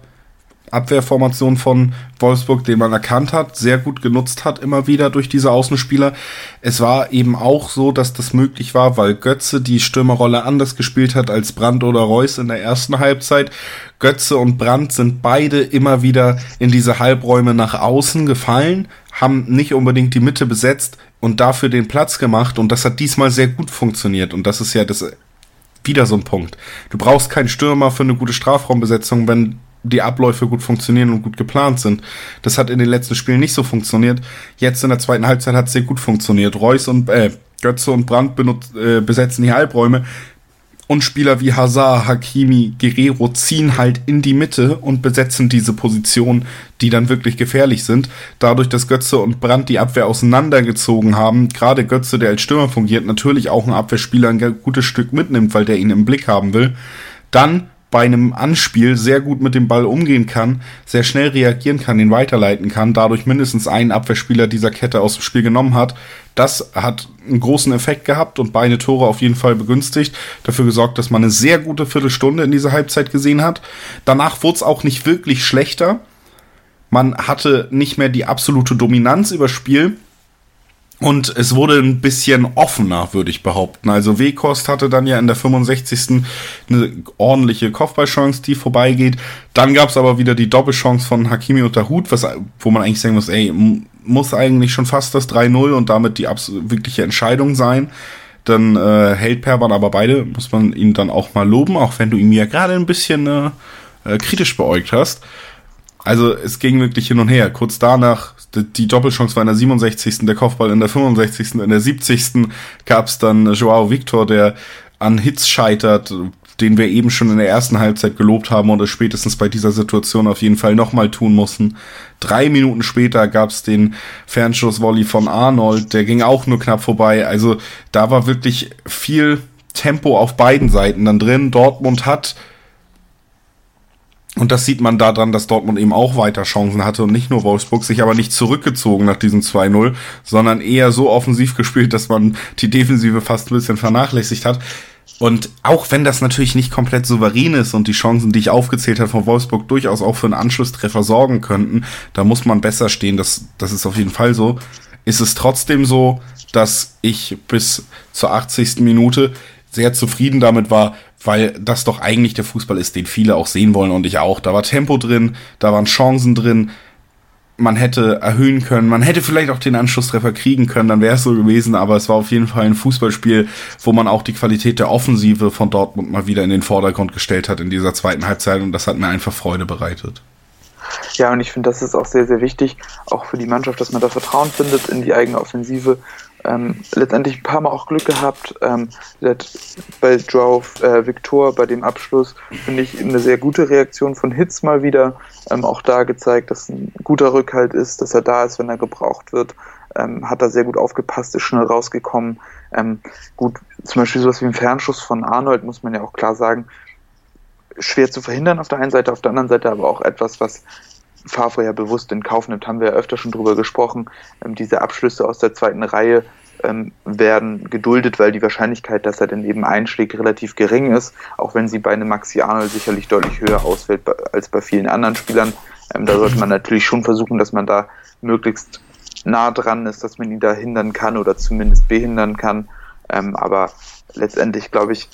Abwehrformation von Wolfsburg, den man erkannt hat, sehr gut genutzt hat, immer wieder durch diese Außenspieler. Es war eben auch so, dass das möglich war, weil Götze die Stürmerrolle anders gespielt hat als Brandt oder Reus in der ersten Halbzeit. Götze und Brandt sind beide immer wieder in diese Halbräume nach außen gefallen, haben nicht unbedingt die Mitte besetzt und dafür den Platz gemacht und das hat diesmal sehr gut funktioniert und das ist ja das wieder so ein Punkt. Du brauchst keinen Stürmer für eine gute Strafraumbesetzung, wenn die Abläufe gut funktionieren und gut geplant sind. Das hat in den letzten Spielen nicht so funktioniert. Jetzt in der zweiten Halbzeit hat es sehr gut funktioniert. Reus und äh, Götze und Brandt benutzt, äh, besetzen die Halbräume und Spieler wie Hazard, Hakimi, Guerrero ziehen halt in die Mitte und besetzen diese Position, die dann wirklich gefährlich sind. Dadurch, dass Götze und Brandt die Abwehr auseinandergezogen haben, gerade Götze, der als Stürmer fungiert, natürlich auch ein Abwehrspieler ein gutes Stück mitnimmt, weil der ihn im Blick haben will. Dann bei einem Anspiel sehr gut mit dem Ball umgehen kann, sehr schnell reagieren kann, ihn weiterleiten kann, dadurch mindestens einen Abwehrspieler dieser Kette aus dem Spiel genommen hat. Das hat einen großen Effekt gehabt und beide Tore auf jeden Fall begünstigt. Dafür gesorgt, dass man eine sehr gute Viertelstunde in dieser Halbzeit gesehen hat. Danach wurde es auch nicht wirklich schlechter. Man hatte nicht mehr die absolute Dominanz über Spiel, und es wurde ein bisschen offener, würde ich behaupten. Also Wekost hatte dann ja in der 65. eine ordentliche Kopfballchance, die vorbeigeht. Dann gab es aber wieder die Doppelchance von Hakimi und Hut, was, wo man eigentlich sagen muss, ey, muss eigentlich schon fast das 3-0 und damit die wirkliche Entscheidung sein. Dann äh, hält Perban aber beide, muss man ihn dann auch mal loben, auch wenn du ihn ja gerade ein bisschen äh, äh kritisch beäugt hast. Also es ging wirklich hin und her. Kurz danach, die Doppelchance war in der 67., der Kopfball in der 65., in der 70. gab es dann Joao Victor, der an Hits scheitert, den wir eben schon in der ersten Halbzeit gelobt haben und es spätestens bei dieser Situation auf jeden Fall nochmal tun mussten. Drei Minuten später gab es den Fernschussvolley von Arnold, der ging auch nur knapp vorbei. Also da war wirklich viel Tempo auf beiden Seiten dann drin. Dortmund hat und das sieht man daran, dass Dortmund eben auch weiter Chancen hatte und nicht nur Wolfsburg, sich aber nicht zurückgezogen nach diesem 2-0, sondern eher so offensiv gespielt, dass man die Defensive fast ein bisschen vernachlässigt hat. Und auch wenn das natürlich nicht komplett souverän ist und die Chancen, die ich aufgezählt habe von Wolfsburg durchaus auch für einen Anschlusstreffer sorgen könnten, da muss man besser stehen, das, das ist auf jeden Fall so, ist es trotzdem so, dass ich bis zur 80. Minute sehr zufrieden damit war, weil das doch eigentlich der Fußball ist, den viele auch sehen wollen und ich auch. Da war Tempo drin, da waren Chancen drin, man hätte erhöhen können, man hätte vielleicht auch den Anschlusstreffer kriegen können, dann wäre es so gewesen, aber es war auf jeden Fall ein Fußballspiel, wo man auch die Qualität der Offensive von Dortmund mal wieder in den Vordergrund gestellt hat in dieser zweiten Halbzeit und das hat mir einfach Freude bereitet. Ja, und ich finde, das ist auch sehr, sehr wichtig, auch für die Mannschaft, dass man da Vertrauen findet in die eigene Offensive ähm, letztendlich ein paar Mal auch Glück gehabt. Ähm, bei Joe äh, Victor, bei dem Abschluss, finde ich eine sehr gute Reaktion von Hitz mal wieder. Ähm, auch da gezeigt, dass ein guter Rückhalt ist, dass er da ist, wenn er gebraucht wird. Ähm, hat da sehr gut aufgepasst, ist schnell rausgekommen. Ähm, gut, zum Beispiel sowas wie ein Fernschuss von Arnold, muss man ja auch klar sagen, schwer zu verhindern auf der einen Seite, auf der anderen Seite aber auch etwas, was Favre bewusst in Kauf nimmt, haben wir ja öfter schon drüber gesprochen. Ähm, diese Abschlüsse aus der zweiten Reihe ähm, werden geduldet, weil die Wahrscheinlichkeit, dass er dann eben einschlägt, relativ gering ist, auch wenn sie bei einem Maxi Arnold sicherlich deutlich höher ausfällt als bei vielen anderen Spielern. Ähm, da sollte man natürlich schon versuchen, dass man da möglichst nah dran ist, dass man ihn da hindern kann oder zumindest behindern kann. Ähm, aber letztendlich, glaube ich,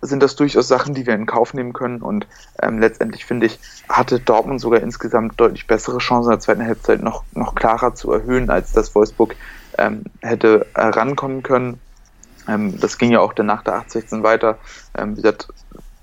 sind das durchaus Sachen, die wir in Kauf nehmen können. Und ähm, letztendlich finde ich, hatte Dortmund sogar insgesamt deutlich bessere Chancen in der zweiten Halbzeit noch, noch klarer zu erhöhen, als das Wolfsburg ähm, hätte herankommen können. Ähm, das ging ja auch dann nach der 8-16 weiter. Ähm, wie gesagt,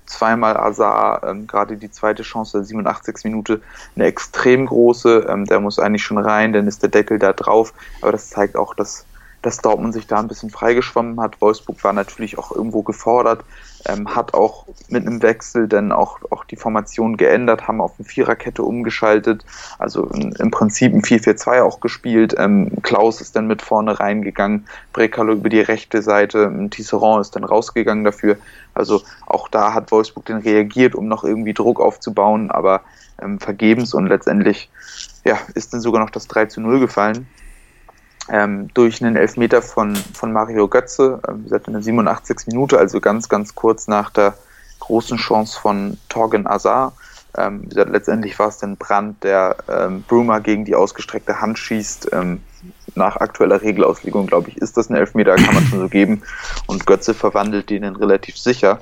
zweimal Azar, ähm, gerade die zweite Chance der 87. Minute, eine extrem große. Ähm, der muss eigentlich schon rein, dann ist der Deckel da drauf. Aber das zeigt auch, dass, dass Dortmund sich da ein bisschen freigeschwommen hat. Wolfsburg war natürlich auch irgendwo gefordert, ähm, hat auch mit einem Wechsel dann auch, auch die Formation geändert, haben auf eine Viererkette umgeschaltet, also im Prinzip ein 4-4-2 auch gespielt. Ähm, Klaus ist dann mit vorne reingegangen, Brekalo über die rechte Seite, Tisserand ist dann rausgegangen dafür. Also auch da hat Wolfsburg dann reagiert, um noch irgendwie Druck aufzubauen, aber ähm, vergebens und letztendlich ja, ist dann sogar noch das 3 zu 0 gefallen ähm, durch einen Elfmeter von, von Mario Götze, ähm, wie gesagt in der 87. Minute, also ganz, ganz kurz nach der großen Chance von Torgen Azar. Ähm, wie gesagt, letztendlich war es dann Brand, der ähm, Brumer gegen die ausgestreckte Hand schießt. Ähm, nach aktueller Regelauslegung, glaube ich, ist das ein Elfmeter, kann man schon so geben. Und Götze verwandelt den dann relativ sicher.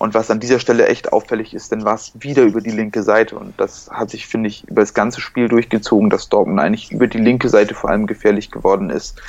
Und was an dieser Stelle echt auffällig ist, denn war es wieder über die linke Seite. Und das hat sich, finde ich, über das ganze Spiel durchgezogen, dass Dortmund eigentlich über die linke Seite vor allem gefährlich geworden ist.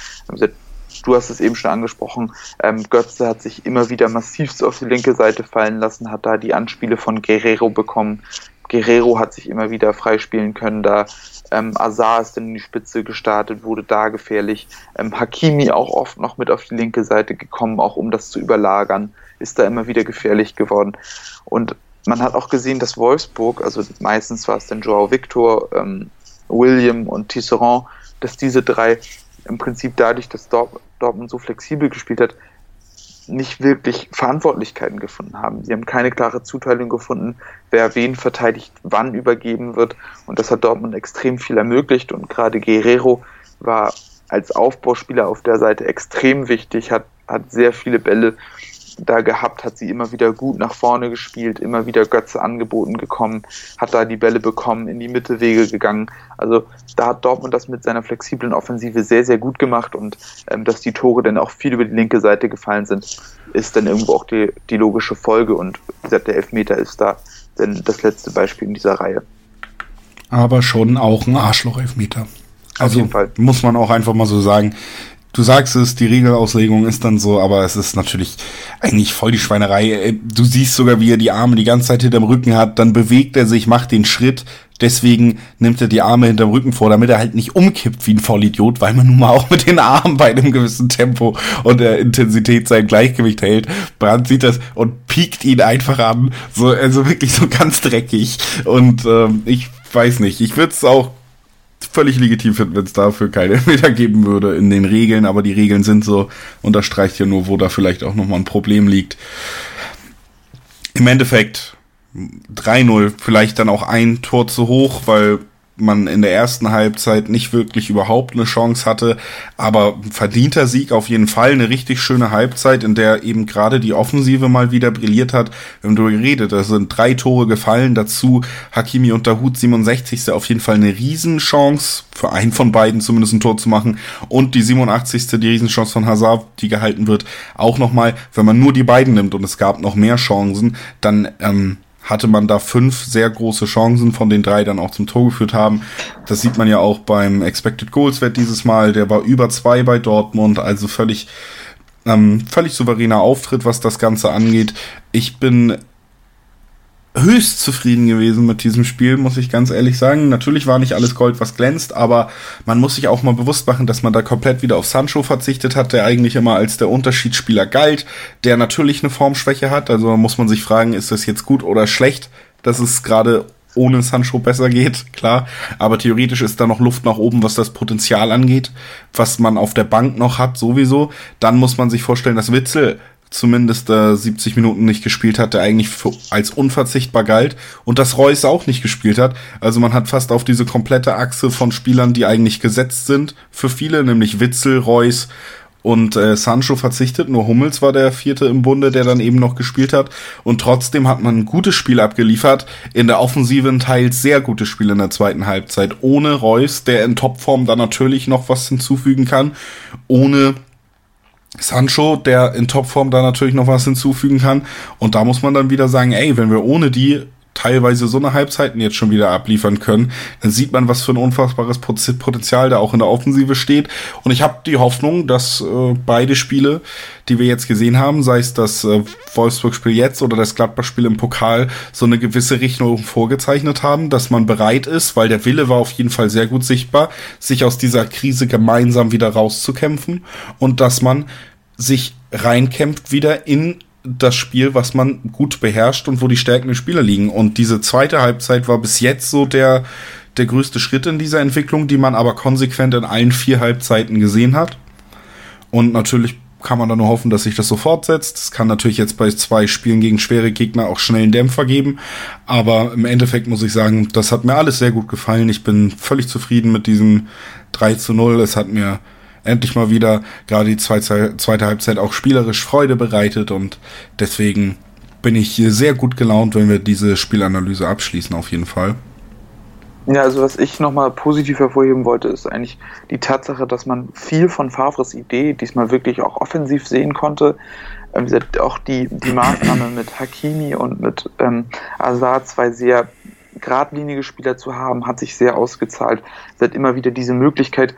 Du hast es eben schon angesprochen. Ähm, Götze hat sich immer wieder massivst auf die linke Seite fallen lassen, hat da die Anspiele von Guerrero bekommen. Guerrero hat sich immer wieder freispielen können. Da ähm, Azar ist in die Spitze gestartet, wurde da gefährlich. Ähm, Hakimi auch oft noch mit auf die linke Seite gekommen, auch um das zu überlagern ist da immer wieder gefährlich geworden. Und man hat auch gesehen, dass Wolfsburg, also meistens war es dann Joao Victor, ähm, William und Tisserand, dass diese drei im Prinzip dadurch, dass Dortmund so flexibel gespielt hat, nicht wirklich Verantwortlichkeiten gefunden haben. Sie haben keine klare Zuteilung gefunden, wer wen verteidigt, wann übergeben wird. Und das hat Dortmund extrem viel ermöglicht. Und gerade Guerrero war als Aufbauspieler auf der Seite extrem wichtig, hat, hat sehr viele Bälle da gehabt, hat sie immer wieder gut nach vorne gespielt, immer wieder Götze angeboten gekommen, hat da die Bälle bekommen, in die Mittelwege gegangen. Also da hat Dortmund das mit seiner flexiblen Offensive sehr, sehr gut gemacht und ähm, dass die Tore dann auch viel über die linke Seite gefallen sind, ist dann irgendwo auch die, die logische Folge und wie gesagt, der Elfmeter ist da denn das letzte Beispiel in dieser Reihe. Aber schon auch ein Arschloch-Elfmeter. Also muss man auch einfach mal so sagen, du sagst es, die Regelauslegung ist dann so, aber es ist natürlich eigentlich voll die Schweinerei. Äh, du siehst sogar, wie er die Arme die ganze Zeit hinterm Rücken hat, dann bewegt er sich, macht den Schritt, deswegen nimmt er die Arme hinterm Rücken vor, damit er halt nicht umkippt wie ein Vollidiot, weil man nun mal auch [LAUGHS] mit den Armen bei einem gewissen Tempo und der Intensität sein Gleichgewicht hält. Brandt sieht das und piekt ihn einfach an, so also wirklich so ganz dreckig und ähm, ich weiß nicht, ich würde es auch völlig legitim finden, wenn es dafür keine [LAUGHS] Meter geben würde in den Regeln, aber die Regeln sind so, unterstreicht ja nur, wo da vielleicht auch nochmal ein Problem liegt. Im Endeffekt 3-0, vielleicht dann auch ein Tor zu hoch, weil man in der ersten Halbzeit nicht wirklich überhaupt eine Chance hatte, aber verdienter Sieg auf jeden Fall, eine richtig schöne Halbzeit, in der eben gerade die Offensive mal wieder brilliert hat. Wir haben darüber geredet, da sind drei Tore gefallen, dazu Hakimi und Dahut 67. auf jeden Fall eine Riesenchance, für einen von beiden zumindest ein Tor zu machen und die 87. die Riesenchance von Hazard, die gehalten wird, auch nochmal, wenn man nur die beiden nimmt und es gab noch mehr Chancen, dann ähm, hatte man da fünf sehr große Chancen, von den drei dann auch zum Tor geführt haben. Das sieht man ja auch beim Expected Goals Wert dieses Mal. Der war über zwei bei Dortmund, also völlig, ähm, völlig souveräner Auftritt, was das Ganze angeht. Ich bin höchst zufrieden gewesen mit diesem Spiel, muss ich ganz ehrlich sagen. Natürlich war nicht alles Gold, was glänzt, aber man muss sich auch mal bewusst machen, dass man da komplett wieder auf Sancho verzichtet hat, der eigentlich immer als der Unterschiedsspieler galt, der natürlich eine Formschwäche hat. Also muss man sich fragen, ist das jetzt gut oder schlecht, dass es gerade ohne Sancho besser geht, [LAUGHS] klar. Aber theoretisch ist da noch Luft nach oben, was das Potenzial angeht, was man auf der Bank noch hat, sowieso. Dann muss man sich vorstellen, dass Witzel zumindest äh, 70 Minuten nicht gespielt hat, der eigentlich für, als unverzichtbar galt und dass Reus auch nicht gespielt hat. Also man hat fast auf diese komplette Achse von Spielern, die eigentlich gesetzt sind für viele, nämlich Witzel, Reus und äh, Sancho verzichtet. Nur Hummels war der vierte im Bunde, der dann eben noch gespielt hat. Und trotzdem hat man ein gutes Spiel abgeliefert. In der Offensiven teils sehr gutes Spiel in der zweiten Halbzeit. Ohne Reus, der in Topform da natürlich noch was hinzufügen kann. Ohne Sancho, der in Topform da natürlich noch was hinzufügen kann. Und da muss man dann wieder sagen, ey, wenn wir ohne die teilweise so eine Halbzeiten jetzt schon wieder abliefern können, dann sieht man, was für ein unfassbares Potenzial da auch in der Offensive steht. Und ich habe die Hoffnung, dass äh, beide Spiele, die wir jetzt gesehen haben, sei es das äh, Wolfsburg-Spiel jetzt oder das Gladbach-Spiel im Pokal, so eine gewisse Richtung vorgezeichnet haben, dass man bereit ist, weil der Wille war auf jeden Fall sehr gut sichtbar, sich aus dieser Krise gemeinsam wieder rauszukämpfen und dass man sich reinkämpft wieder in das Spiel, was man gut beherrscht und wo die Stärken der Spieler liegen. Und diese zweite Halbzeit war bis jetzt so der, der größte Schritt in dieser Entwicklung, die man aber konsequent in allen vier Halbzeiten gesehen hat. Und natürlich kann man dann nur hoffen, dass sich das so fortsetzt. Es kann natürlich jetzt bei zwei Spielen gegen schwere Gegner auch schnell einen Dämpfer geben. Aber im Endeffekt muss ich sagen, das hat mir alles sehr gut gefallen. Ich bin völlig zufrieden mit diesem 3 zu 0. Es hat mir endlich mal wieder gerade die zweite, Halbzeit auch spielerisch Freude bereitet und deswegen bin ich sehr gut gelaunt, wenn wir diese Spielanalyse abschließen, auf jeden Fall. Ja, also was ich nochmal positiv hervorheben wollte, ist eigentlich die Tatsache, dass man viel von Favres Idee diesmal wirklich auch offensiv sehen konnte. Ähm, auch die, die Maßnahme mit Hakimi und mit ähm, Azar, zwei sehr geradlinige Spieler zu haben, hat sich sehr ausgezahlt. Es hat immer wieder diese Möglichkeit,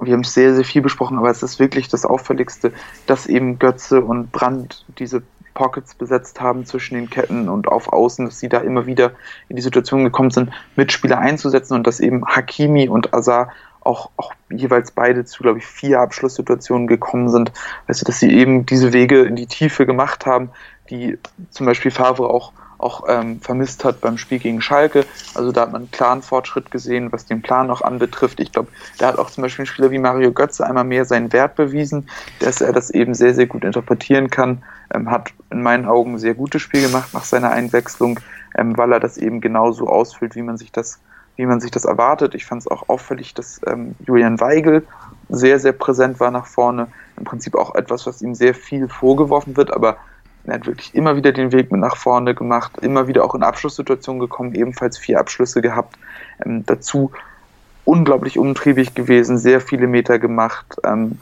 wir haben sehr, sehr viel besprochen, aber es ist wirklich das Auffälligste, dass eben Götze und Brand diese Pockets besetzt haben zwischen den Ketten und auf Außen, dass sie da immer wieder in die Situation gekommen sind, Mitspieler einzusetzen und dass eben Hakimi und Azar auch, auch jeweils beide zu, glaube ich, vier Abschlusssituationen gekommen sind. Weißt du, dass sie eben diese Wege in die Tiefe gemacht haben, die zum Beispiel Favre auch auch ähm, vermisst hat beim Spiel gegen Schalke. Also da hat man einen klaren Fortschritt gesehen, was den Plan noch anbetrifft. Ich glaube, da hat auch zum Beispiel ein Spieler wie Mario Götze einmal mehr seinen Wert bewiesen, dass er das eben sehr, sehr gut interpretieren kann. Ähm, hat in meinen Augen ein sehr gutes Spiel gemacht nach seiner Einwechslung, ähm, weil er das eben genauso ausfüllt, wie man sich das wie man sich das erwartet. Ich fand es auch auffällig, dass ähm, Julian Weigel sehr, sehr präsent war nach vorne. Im Prinzip auch etwas, was ihm sehr viel vorgeworfen wird, aber er hat wirklich immer wieder den Weg mit nach vorne gemacht, immer wieder auch in Abschlusssituationen gekommen, ebenfalls vier Abschlüsse gehabt. Ähm, dazu unglaublich umtriebig gewesen, sehr viele Meter gemacht, ähm,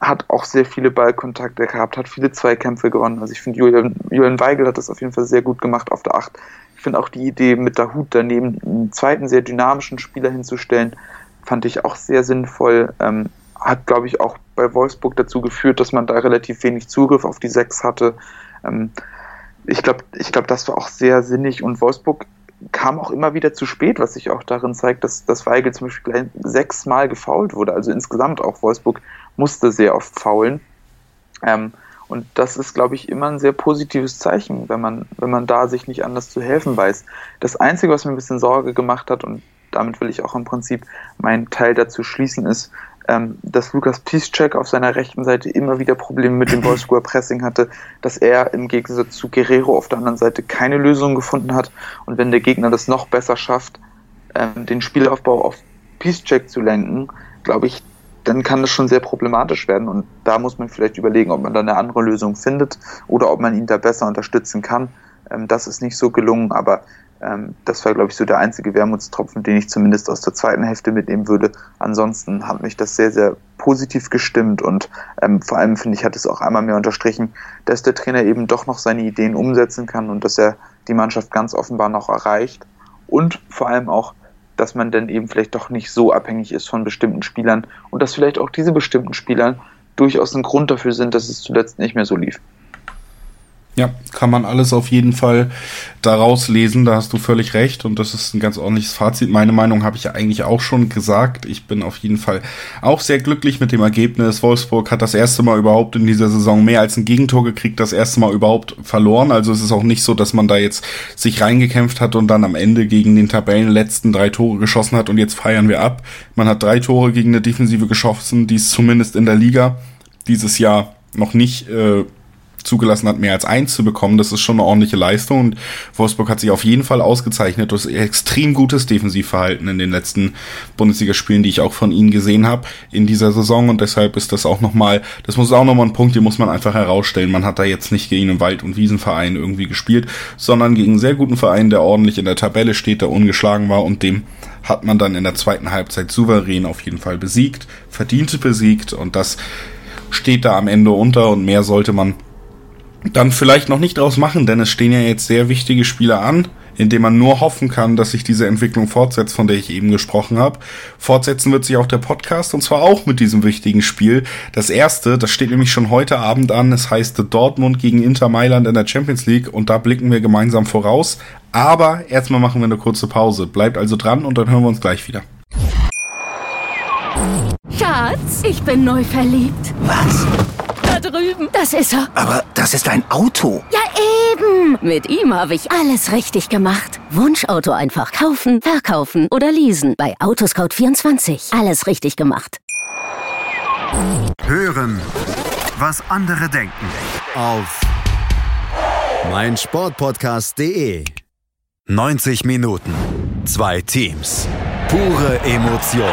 hat auch sehr viele Ballkontakte gehabt, hat viele Zweikämpfe gewonnen. Also ich finde, Julian, Julian Weigel hat das auf jeden Fall sehr gut gemacht auf der Acht. Ich finde auch die Idee, mit der Hut daneben einen zweiten sehr dynamischen Spieler hinzustellen, fand ich auch sehr sinnvoll. Ähm, hat, glaube ich, auch bei Wolfsburg dazu geführt, dass man da relativ wenig Zugriff auf die Sechs hatte. Ähm, ich glaube, ich glaube, das war auch sehr sinnig und Wolfsburg kam auch immer wieder zu spät, was sich auch darin zeigt, dass, dass Weigel zum Beispiel sechsmal gefault wurde. Also insgesamt auch Wolfsburg musste sehr oft faulen. Ähm, und das ist, glaube ich, immer ein sehr positives Zeichen, wenn man, wenn man da sich nicht anders zu helfen weiß. Das Einzige, was mir ein bisschen Sorge gemacht hat, und damit will ich auch im Prinzip meinen Teil dazu schließen, ist, ähm, dass Lukas Piszczek auf seiner rechten Seite immer wieder Probleme mit dem [CLEARS THROAT] Wolfsburger Pressing hatte, dass er im Gegensatz zu Guerrero auf der anderen Seite keine Lösung gefunden hat und wenn der Gegner das noch besser schafft, ähm, den Spielaufbau auf Piszczek zu lenken, glaube ich, dann kann das schon sehr problematisch werden und da muss man vielleicht überlegen, ob man da eine andere Lösung findet oder ob man ihn da besser unterstützen kann. Ähm, das ist nicht so gelungen, aber das war, glaube ich, so der einzige Wermutstropfen, den ich zumindest aus der zweiten Hälfte mitnehmen würde. Ansonsten hat mich das sehr, sehr positiv gestimmt und ähm, vor allem finde ich, hat es auch einmal mehr unterstrichen, dass der Trainer eben doch noch seine Ideen umsetzen kann und dass er die Mannschaft ganz offenbar noch erreicht und vor allem auch, dass man dann eben vielleicht doch nicht so abhängig ist von bestimmten Spielern und dass vielleicht auch diese bestimmten Spieler durchaus ein Grund dafür sind, dass es zuletzt nicht mehr so lief. Ja, kann man alles auf jeden Fall daraus lesen, da hast du völlig recht und das ist ein ganz ordentliches Fazit. Meine Meinung habe ich ja eigentlich auch schon gesagt. Ich bin auf jeden Fall auch sehr glücklich mit dem Ergebnis. Wolfsburg hat das erste Mal überhaupt in dieser Saison mehr als ein Gegentor gekriegt, das erste Mal überhaupt verloren. Also es ist auch nicht so, dass man da jetzt sich reingekämpft hat und dann am Ende gegen den Tabellenletzten drei Tore geschossen hat und jetzt feiern wir ab. Man hat drei Tore gegen eine Defensive geschossen, die es zumindest in der Liga dieses Jahr noch nicht äh, zugelassen hat, mehr als eins zu bekommen. Das ist schon eine ordentliche Leistung und Wolfsburg hat sich auf jeden Fall ausgezeichnet durch extrem gutes Defensivverhalten in den letzten Bundesligaspielen, die ich auch von ihnen gesehen habe in dieser Saison und deshalb ist das auch nochmal, das muss auch nochmal ein Punkt, den muss man einfach herausstellen. Man hat da jetzt nicht gegen einen Wald- und Wiesenverein irgendwie gespielt, sondern gegen einen sehr guten Verein, der ordentlich in der Tabelle steht, der ungeschlagen war und dem hat man dann in der zweiten Halbzeit souverän auf jeden Fall besiegt, verdiente besiegt und das steht da am Ende unter und mehr sollte man dann vielleicht noch nicht draus machen, denn es stehen ja jetzt sehr wichtige Spiele an in dem man nur hoffen kann, dass sich diese Entwicklung fortsetzt, von der ich eben gesprochen habe. Fortsetzen wird sich auch der Podcast und zwar auch mit diesem wichtigen Spiel. Das erste, das steht nämlich schon heute Abend an, es heißt Dortmund gegen Inter Mailand in der Champions League und da blicken wir gemeinsam voraus. Aber erstmal machen wir eine kurze Pause. Bleibt also dran und dann hören wir uns gleich wieder. Schatz, ich bin neu verliebt. Was? Drüben. Das ist er. Aber das ist ein Auto. Ja, eben. Mit ihm habe ich alles richtig gemacht. Wunschauto einfach kaufen, verkaufen oder leasen. Bei Autoscout24. Alles richtig gemacht. Hören, was andere denken. Auf meinsportpodcast.de. 90 Minuten. Zwei Teams. Pure Emotion.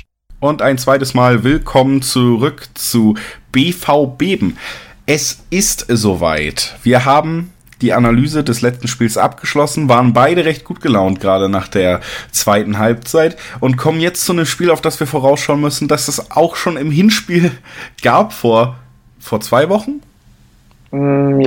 Und ein zweites Mal willkommen zurück zu BV Beben. Es ist soweit. Wir haben die Analyse des letzten Spiels abgeschlossen, waren beide recht gut gelaunt, gerade nach der zweiten Halbzeit und kommen jetzt zu einem Spiel, auf das wir vorausschauen müssen, dass es auch schon im Hinspiel [LAUGHS] gab vor, vor zwei Wochen. Mm,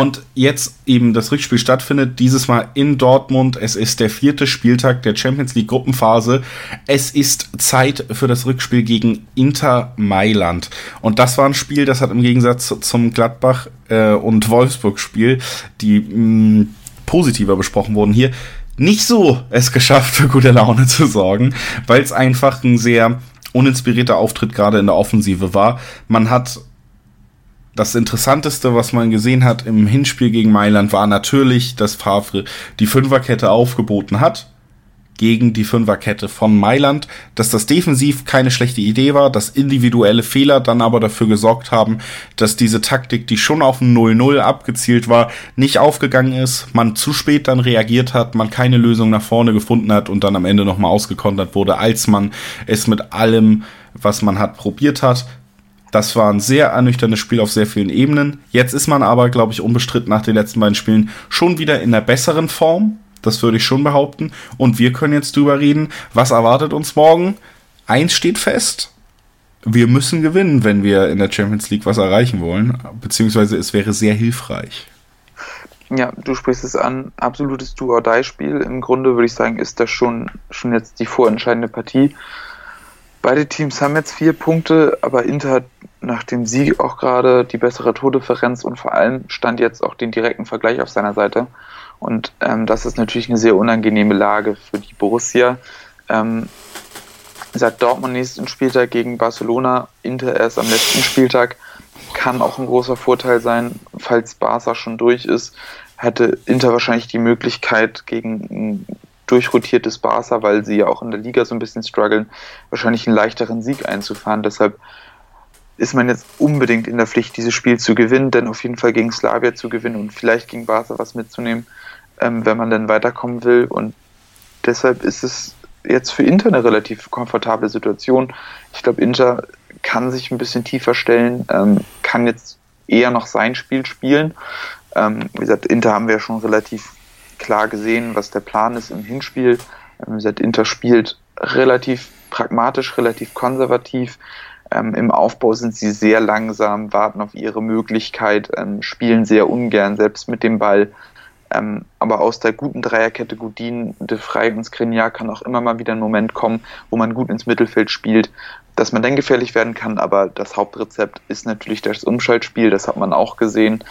Und jetzt eben das Rückspiel stattfindet, dieses Mal in Dortmund. Es ist der vierte Spieltag der Champions League Gruppenphase. Es ist Zeit für das Rückspiel gegen Inter Mailand. Und das war ein Spiel, das hat im Gegensatz zum Gladbach äh, und Wolfsburg-Spiel, die mh, positiver besprochen wurden hier, nicht so es geschafft, für gute Laune zu sorgen, weil es einfach ein sehr uninspirierter Auftritt gerade in der Offensive war. Man hat das Interessanteste, was man gesehen hat im Hinspiel gegen Mailand, war natürlich, dass Favre die Fünferkette aufgeboten hat gegen die Fünferkette von Mailand, dass das defensiv keine schlechte Idee war, dass individuelle Fehler dann aber dafür gesorgt haben, dass diese Taktik, die schon auf ein 0-0 abgezielt war, nicht aufgegangen ist, man zu spät dann reagiert hat, man keine Lösung nach vorne gefunden hat und dann am Ende nochmal ausgekontert wurde, als man es mit allem, was man hat, probiert hat. Das war ein sehr ernüchterndes Spiel auf sehr vielen Ebenen. Jetzt ist man aber, glaube ich, unbestritten nach den letzten beiden Spielen schon wieder in der besseren Form. Das würde ich schon behaupten. Und wir können jetzt drüber reden, was erwartet uns morgen. Eins steht fest. Wir müssen gewinnen, wenn wir in der Champions League was erreichen wollen. Beziehungsweise es wäre sehr hilfreich. Ja, du sprichst es an. Absolutes Do-or-Die-Spiel. Im Grunde würde ich sagen, ist das schon, schon jetzt die vorentscheidende Partie. Beide Teams haben jetzt vier Punkte, aber Inter hat nach dem Sieg auch gerade die bessere Tordifferenz und vor allem stand jetzt auch den direkten Vergleich auf seiner Seite. Und ähm, das ist natürlich eine sehr unangenehme Lage für die Borussia. Ähm, seit Dortmund nächsten Spieltag gegen Barcelona, Inter erst am letzten Spieltag, kann auch ein großer Vorteil sein, falls Barca schon durch ist, hätte Inter wahrscheinlich die Möglichkeit gegen durchrotiertes Barca, weil sie ja auch in der Liga so ein bisschen strugglen, wahrscheinlich einen leichteren Sieg einzufahren. Deshalb ist man jetzt unbedingt in der Pflicht, dieses Spiel zu gewinnen, denn auf jeden Fall gegen Slavia zu gewinnen und vielleicht gegen Barca was mitzunehmen, ähm, wenn man dann weiterkommen will. Und deshalb ist es jetzt für Inter eine relativ komfortable Situation. Ich glaube, Inter kann sich ein bisschen tiefer stellen, ähm, kann jetzt eher noch sein Spiel spielen. Ähm, wie gesagt, Inter haben wir ja schon relativ klar gesehen, was der Plan ist im Hinspiel. Ähm, Inter spielt relativ pragmatisch, relativ konservativ. Ähm, Im Aufbau sind sie sehr langsam, warten auf ihre Möglichkeit, ähm, spielen sehr ungern, selbst mit dem Ball. Ähm, aber aus der guten Dreierkette Gudin, De Frey und Skriniar kann auch immer mal wieder ein Moment kommen, wo man gut ins Mittelfeld spielt, dass man dann gefährlich werden kann. Aber das Hauptrezept ist natürlich das Umschaltspiel, das hat man auch gesehen.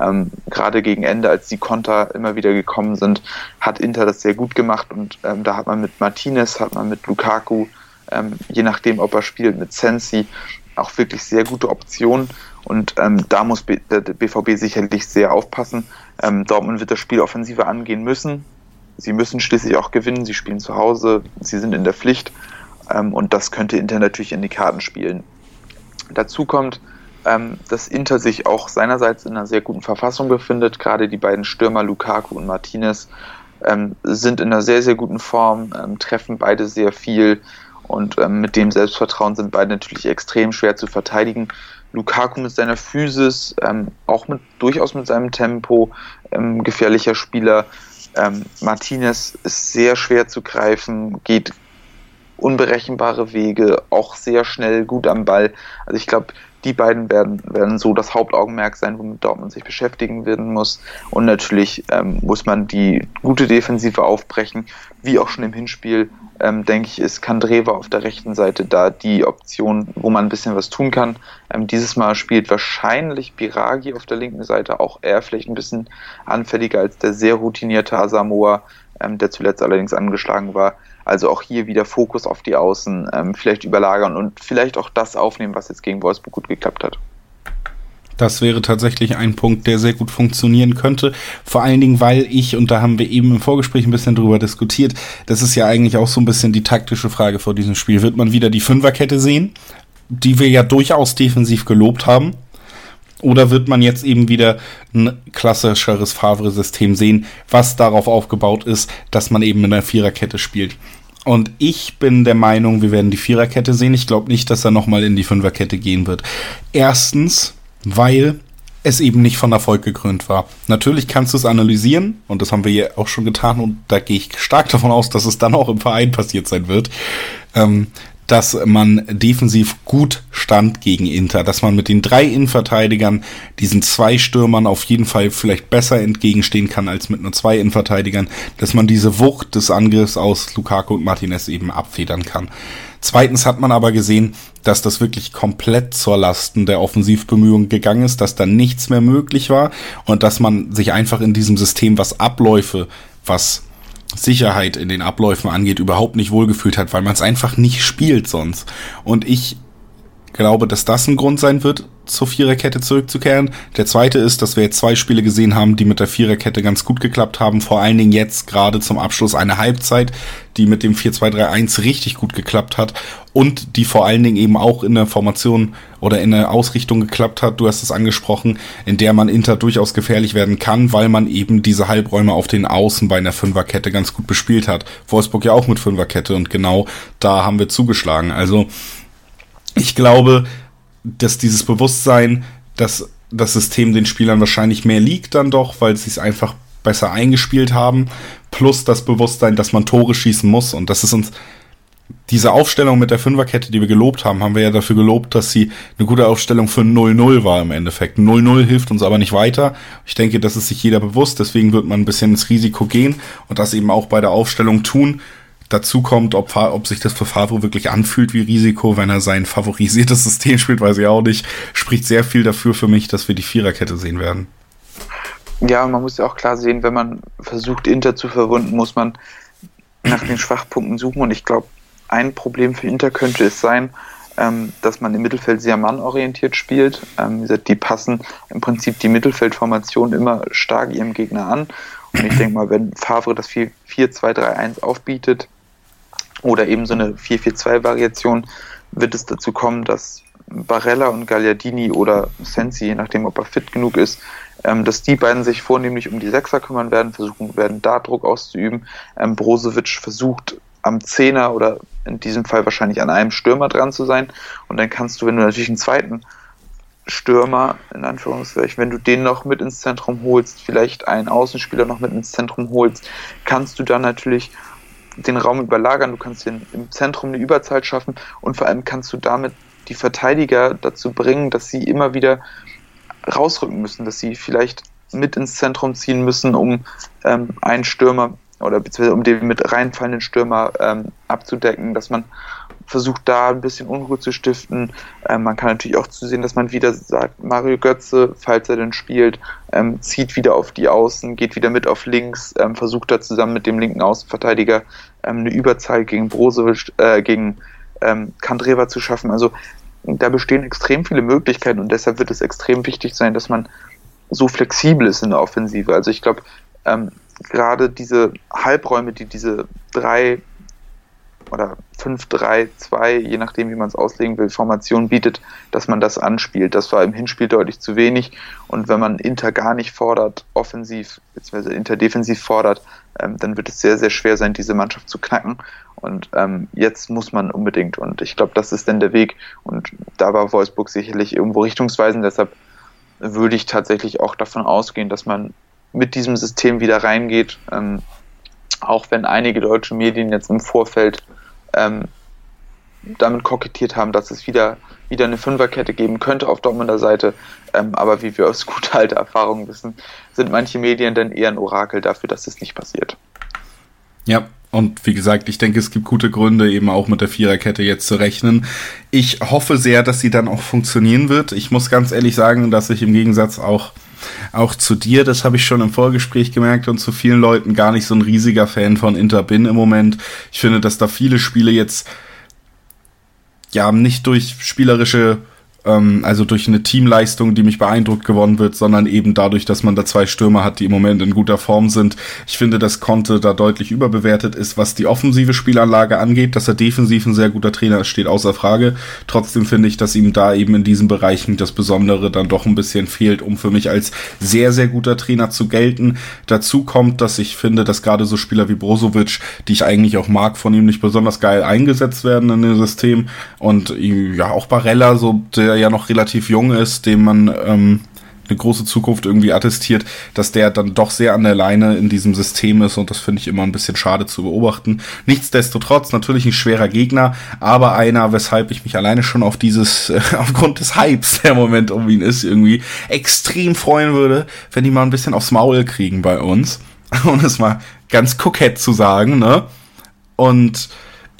Ähm, gerade gegen Ende, als die Konter immer wieder gekommen sind, hat Inter das sehr gut gemacht und ähm, da hat man mit Martinez, hat man mit Lukaku, ähm, je nachdem, ob er spielt, mit Sensi, auch wirklich sehr gute Optionen und ähm, da muss B der BVB sicherlich sehr aufpassen. Ähm, Dortmund wird das Spiel offensiver angehen müssen. Sie müssen schließlich auch gewinnen, sie spielen zu Hause, sie sind in der Pflicht ähm, und das könnte Inter natürlich in die Karten spielen. Dazu kommt, ähm, dass Inter sich auch seinerseits in einer sehr guten Verfassung befindet. Gerade die beiden Stürmer Lukaku und Martinez ähm, sind in einer sehr, sehr guten Form, ähm, treffen beide sehr viel und mit dem Selbstvertrauen sind beide natürlich extrem schwer zu verteidigen. Lukaku mit seiner Physis, ähm, auch mit durchaus mit seinem Tempo, ähm, gefährlicher Spieler. Ähm, Martinez ist sehr schwer zu greifen, geht unberechenbare Wege, auch sehr schnell, gut am Ball. Also ich glaube, die beiden werden, werden so das Hauptaugenmerk sein, womit Dortmund sich beschäftigen werden muss. Und natürlich ähm, muss man die gute Defensive aufbrechen, wie auch schon im Hinspiel. Ähm, denke ich, ist Kandreva auf der rechten Seite da die Option, wo man ein bisschen was tun kann. Ähm, dieses Mal spielt wahrscheinlich Biragi auf der linken Seite, auch er vielleicht ein bisschen anfälliger als der sehr routinierte Asamoah, ähm, der zuletzt allerdings angeschlagen war. Also auch hier wieder Fokus auf die Außen, ähm, vielleicht überlagern und vielleicht auch das aufnehmen, was jetzt gegen Wolfsburg gut geklappt hat. Das wäre tatsächlich ein Punkt, der sehr gut funktionieren könnte. Vor allen Dingen, weil ich, und da haben wir eben im Vorgespräch ein bisschen drüber diskutiert, das ist ja eigentlich auch so ein bisschen die taktische Frage vor diesem Spiel. Wird man wieder die Fünferkette sehen, die wir ja durchaus defensiv gelobt haben? Oder wird man jetzt eben wieder ein klassischeres Favre-System sehen, was darauf aufgebaut ist, dass man eben in einer Viererkette spielt? Und ich bin der Meinung, wir werden die Viererkette sehen. Ich glaube nicht, dass er nochmal in die Fünferkette gehen wird. Erstens, weil es eben nicht von Erfolg gekrönt war. Natürlich kannst du es analysieren, und das haben wir ja auch schon getan, und da gehe ich stark davon aus, dass es dann auch im Verein passiert sein wird. Ähm, dass man defensiv gut stand gegen Inter, dass man mit den drei Innenverteidigern diesen zwei Stürmern auf jeden Fall vielleicht besser entgegenstehen kann als mit nur zwei Innenverteidigern, dass man diese Wucht des Angriffs aus Lukaku und Martinez eben abfedern kann. Zweitens hat man aber gesehen, dass das wirklich komplett zur Lasten der Offensivbemühungen gegangen ist, dass da nichts mehr möglich war und dass man sich einfach in diesem System, was Abläufe, was Sicherheit in den Abläufen angeht, überhaupt nicht wohlgefühlt hat, weil man es einfach nicht spielt sonst. Und ich glaube, dass das ein Grund sein wird, zur Viererkette zurückzukehren. Der zweite ist, dass wir jetzt zwei Spiele gesehen haben, die mit der Viererkette ganz gut geklappt haben. Vor allen Dingen jetzt gerade zum Abschluss eine Halbzeit, die mit dem 4-2-3-1 richtig gut geklappt hat und die vor allen Dingen eben auch in der Formation oder in der Ausrichtung geklappt hat. Du hast es angesprochen, in der man Inter durchaus gefährlich werden kann, weil man eben diese Halbräume auf den Außen bei einer Fünferkette ganz gut bespielt hat. Wolfsburg ja auch mit Fünferkette und genau da haben wir zugeschlagen. Also ich glaube, dass dieses Bewusstsein, dass das System den Spielern wahrscheinlich mehr liegt dann doch, weil sie es einfach besser eingespielt haben, plus das Bewusstsein, dass man Tore schießen muss und das ist uns diese Aufstellung mit der Fünferkette, die wir gelobt haben, haben wir ja dafür gelobt, dass sie eine gute Aufstellung für 0-0 war im Endeffekt. 0-0 hilft uns aber nicht weiter. Ich denke, das ist sich jeder bewusst, deswegen wird man ein bisschen ins Risiko gehen und das eben auch bei der Aufstellung tun dazu kommt, ob, ob sich das für Favre wirklich anfühlt wie Risiko, wenn er sein favorisiertes [LAUGHS] System spielt, weiß ich auch nicht. Spricht sehr viel dafür für mich, dass wir die Viererkette sehen werden. Ja, man muss ja auch klar sehen, wenn man versucht, Inter zu verwunden, muss man nach den Schwachpunkten suchen. Und ich glaube, ein Problem für Inter könnte es sein, ähm, dass man im Mittelfeld sehr mannorientiert spielt. Ähm, die passen im Prinzip die Mittelfeldformation immer stark ihrem Gegner an. Und ich denke mal, wenn Favre das 4-2-3-1 aufbietet, oder eben so eine 4-4-2-Variation wird es dazu kommen, dass Barella und Gagliardini oder Sensi, je nachdem, ob er fit genug ist, ähm, dass die beiden sich vornehmlich um die Sechser kümmern werden, versuchen werden, da Druck auszuüben. Ähm, Brozovic versucht am Zehner oder in diesem Fall wahrscheinlich an einem Stürmer dran zu sein. Und dann kannst du, wenn du natürlich einen zweiten Stürmer, in Anführungszeichen, wenn du den noch mit ins Zentrum holst, vielleicht einen Außenspieler noch mit ins Zentrum holst, kannst du dann natürlich den Raum überlagern, du kannst den, im Zentrum eine Überzahl schaffen und vor allem kannst du damit die Verteidiger dazu bringen, dass sie immer wieder rausrücken müssen, dass sie vielleicht mit ins Zentrum ziehen müssen, um ähm, einen Stürmer oder beziehungsweise um den mit reinfallenden Stürmer ähm, abzudecken, dass man versucht da ein bisschen Unruhe zu stiften. Ähm, man kann natürlich auch zusehen, dass man wieder sagt, Mario Götze, falls er denn spielt, ähm, zieht wieder auf die Außen, geht wieder mit auf links, ähm, versucht da zusammen mit dem linken Außenverteidiger ähm, eine Überzahl gegen Brozovic, äh, gegen ähm, Kandreva zu schaffen. Also da bestehen extrem viele Möglichkeiten und deshalb wird es extrem wichtig sein, dass man so flexibel ist in der Offensive. Also ich glaube, ähm, gerade diese Halbräume, die diese drei oder 5-3-2, je nachdem, wie man es auslegen will, Formation bietet, dass man das anspielt. Das war im Hinspiel deutlich zu wenig. Und wenn man Inter gar nicht fordert, offensiv, beziehungsweise Inter defensiv fordert, ähm, dann wird es sehr, sehr schwer sein, diese Mannschaft zu knacken. Und ähm, jetzt muss man unbedingt. Und ich glaube, das ist dann der Weg. Und da war Wolfsburg sicherlich irgendwo richtungsweisend. Deshalb würde ich tatsächlich auch davon ausgehen, dass man mit diesem System wieder reingeht. Ähm, auch wenn einige deutsche Medien jetzt im Vorfeld ähm, damit kokettiert haben, dass es wieder, wieder eine Fünferkette geben könnte auf Dortmunder Seite. Ähm, aber wie wir aus [LAUGHS] guter alter Erfahrung wissen, sind manche Medien dann eher ein Orakel dafür, dass es nicht passiert. Ja, und wie gesagt, ich denke, es gibt gute Gründe, eben auch mit der Viererkette jetzt zu rechnen. Ich hoffe sehr, dass sie dann auch funktionieren wird. Ich muss ganz ehrlich sagen, dass ich im Gegensatz auch, auch zu dir, das habe ich schon im Vorgespräch gemerkt und zu vielen Leuten gar nicht so ein riesiger Fan von Inter bin im Moment. Ich finde, dass da viele Spiele jetzt ja nicht durch spielerische ähm, also durch eine Teamleistung, die mich beeindruckt gewonnen wird, sondern eben dadurch, dass man da zwei Stürmer hat, die im Moment in guter Form sind. Ich finde, dass Conte da deutlich überbewertet ist, was die offensive Spielanlage angeht. Dass er defensiv ein sehr guter Trainer ist, steht außer Frage. Trotzdem finde ich, dass ihm da eben in diesen Bereichen das Besondere dann doch ein bisschen fehlt, um für mich als sehr, sehr guter Trainer zu gelten. Dazu kommt, dass ich finde, dass gerade so Spieler wie Brozovic, die ich eigentlich auch mag, von ihm nicht besonders geil eingesetzt werden in dem System. Und ja, auch Barella, so der der ja noch relativ jung ist, dem man ähm, eine große Zukunft irgendwie attestiert, dass der dann doch sehr an der Leine in diesem System ist und das finde ich immer ein bisschen schade zu beobachten. Nichtsdestotrotz natürlich ein schwerer Gegner, aber einer, weshalb ich mich alleine schon auf dieses, äh, [LAUGHS] aufgrund des Hypes, der Moment um ihn ist, irgendwie extrem freuen würde, wenn die mal ein bisschen aufs Maul kriegen bei uns. [LAUGHS] Um es mal ganz kokett zu sagen, ne? Und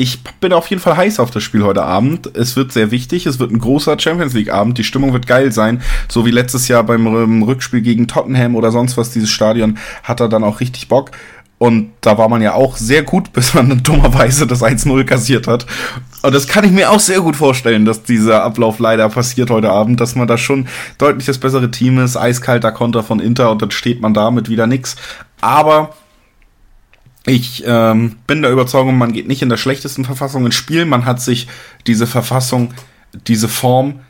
ich bin auf jeden Fall heiß auf das Spiel heute Abend. Es wird sehr wichtig. Es wird ein großer Champions League Abend. Die Stimmung wird geil sein. So wie letztes Jahr beim Rückspiel gegen Tottenham oder sonst was. Dieses Stadion hat er dann auch richtig Bock. Und da war man ja auch sehr gut, [LAUGHS] bis man dann dummerweise das 1-0 kassiert hat. Und das kann ich mir auch sehr gut vorstellen, dass dieser Ablauf leider passiert heute Abend, dass man da schon deutlich das bessere Team ist, eiskalter Konter von Inter und dann steht man da mit wieder nix. Aber ich ähm, bin der Überzeugung, man geht nicht in der schlechtesten Verfassung ins Spiel. Man hat sich diese Verfassung, diese Form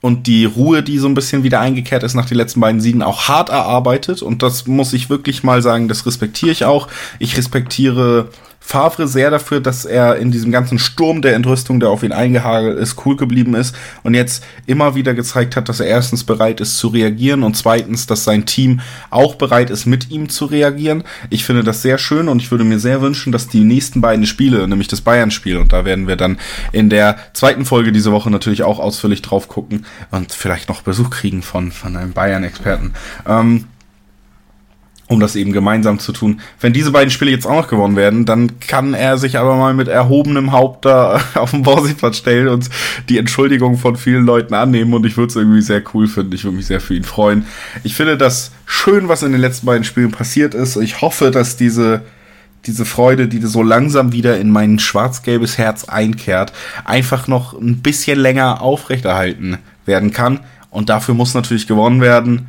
und die Ruhe, die so ein bisschen wieder eingekehrt ist nach den letzten beiden Siegen, auch hart erarbeitet. Und das muss ich wirklich mal sagen, das respektiere ich auch. Ich respektiere Favre sehr dafür, dass er in diesem ganzen Sturm der Entrüstung, der auf ihn eingehagelt ist, cool geblieben ist und jetzt immer wieder gezeigt hat, dass er erstens bereit ist zu reagieren und zweitens, dass sein Team auch bereit ist, mit ihm zu reagieren. Ich finde das sehr schön und ich würde mir sehr wünschen, dass die nächsten beiden Spiele, nämlich das Bayern-Spiel, und da werden wir dann in der zweiten Folge diese Woche natürlich auch ausführlich drauf gucken und vielleicht noch Besuch kriegen von, von einem Bayern-Experten. Ähm, um das eben gemeinsam zu tun. Wenn diese beiden Spiele jetzt auch noch gewonnen werden, dann kann er sich aber mal mit erhobenem Haupt da [LAUGHS] auf den Borsigplatz stellen und die Entschuldigung von vielen Leuten annehmen und ich würde es irgendwie sehr cool finden. Ich würde mich sehr für ihn freuen. Ich finde das schön, was in den letzten beiden Spielen passiert ist. Ich hoffe, dass diese diese Freude, die so langsam wieder in mein schwarz-gelbes Herz einkehrt, einfach noch ein bisschen länger aufrechterhalten werden kann. Und dafür muss natürlich gewonnen werden.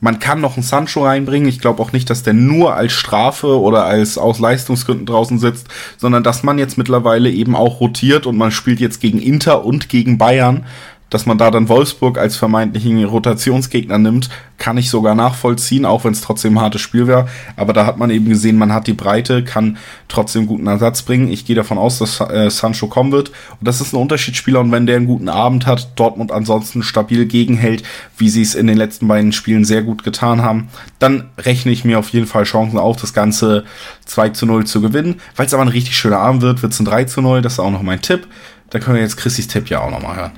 Man kann noch einen Sancho reinbringen. Ich glaube auch nicht, dass der nur als Strafe oder als aus Leistungsgründen draußen sitzt, sondern dass man jetzt mittlerweile eben auch rotiert und man spielt jetzt gegen Inter und gegen Bayern dass man da dann Wolfsburg als vermeintlichen Rotationsgegner nimmt, kann ich sogar nachvollziehen, auch wenn es trotzdem ein hartes Spiel wäre. Aber da hat man eben gesehen, man hat die Breite, kann trotzdem guten Ersatz bringen. Ich gehe davon aus, dass äh, Sancho kommen wird. Und das ist ein Unterschiedsspieler. Und wenn der einen guten Abend hat, Dortmund ansonsten stabil gegenhält, wie sie es in den letzten beiden Spielen sehr gut getan haben, dann rechne ich mir auf jeden Fall Chancen auf, das Ganze 2 zu 0 zu gewinnen. Weil es aber ein richtig schöner Abend wird, wird es ein 3 zu 0. Das ist auch noch mein Tipp. Da können wir jetzt Chrissys Tipp ja auch nochmal hören.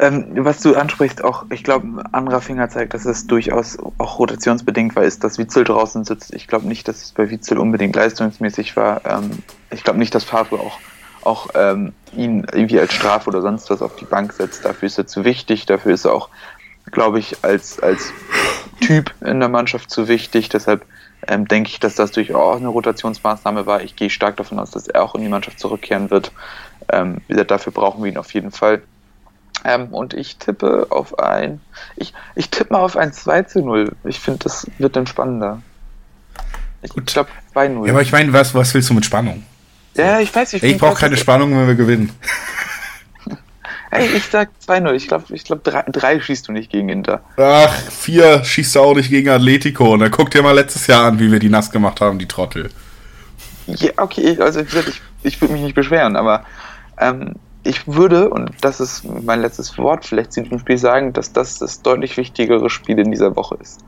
Ähm, was du ansprichst, auch, ich glaube, ein anderer Finger zeigt, dass es durchaus auch rotationsbedingt war, ist, dass Witzel draußen sitzt. Ich glaube nicht, dass es bei Witzel unbedingt leistungsmäßig war. Ähm, ich glaube nicht, dass Favre auch, auch ähm, ihn irgendwie als Strafe oder sonst was auf die Bank setzt. Dafür ist er zu wichtig. Dafür ist er auch, glaube ich, als, als Typ in der Mannschaft zu wichtig. Deshalb ähm, denke ich, dass das durchaus eine Rotationsmaßnahme war. Ich gehe stark davon aus, dass er auch in die Mannschaft zurückkehren wird. Ähm, wie gesagt, dafür brauchen wir ihn auf jeden Fall. Ähm, und ich tippe auf ein. Ich, ich tippe mal auf ein 2 zu 0. Ich finde, das wird dann spannender. Ich glaube 2-0. Ja, aber ich meine, was, was willst du mit Spannung? Ja, ich weiß nicht. Ich brauche keine Spannung, wenn wir gewinnen. [LAUGHS] Ey, ich sag 2-0. Ich glaube, ich glaub, 3, 3 schießt du nicht gegen Inter. Ach, 4 schießt du auch nicht gegen Atletico. Und dann guck dir mal letztes Jahr an, wie wir die nass gemacht haben, die Trottel. Ja, okay, also ich, ich, ich würde mich nicht beschweren, aber ähm, ich würde, und das ist mein letztes Wort vielleicht zu diesem Spiel sagen, dass das das deutlich wichtigere Spiel in dieser Woche ist.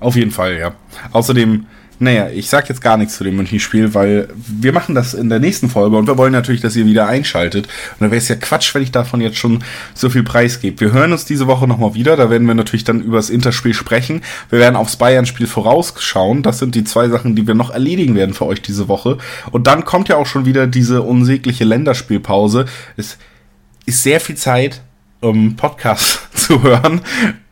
Auf jeden Fall, ja. Außerdem naja, ich sag jetzt gar nichts zu dem München-Spiel, weil wir machen das in der nächsten Folge und wir wollen natürlich, dass ihr wieder einschaltet. Und dann wäre es ja Quatsch, wenn ich davon jetzt schon so viel Preis gebe. Wir hören uns diese Woche nochmal wieder, da werden wir natürlich dann über das Interspiel sprechen. Wir werden aufs Bayern-Spiel vorausschauen. Das sind die zwei Sachen, die wir noch erledigen werden für euch diese Woche. Und dann kommt ja auch schon wieder diese unsägliche Länderspielpause. Es ist sehr viel Zeit, um Podcast [LAUGHS] zu hören.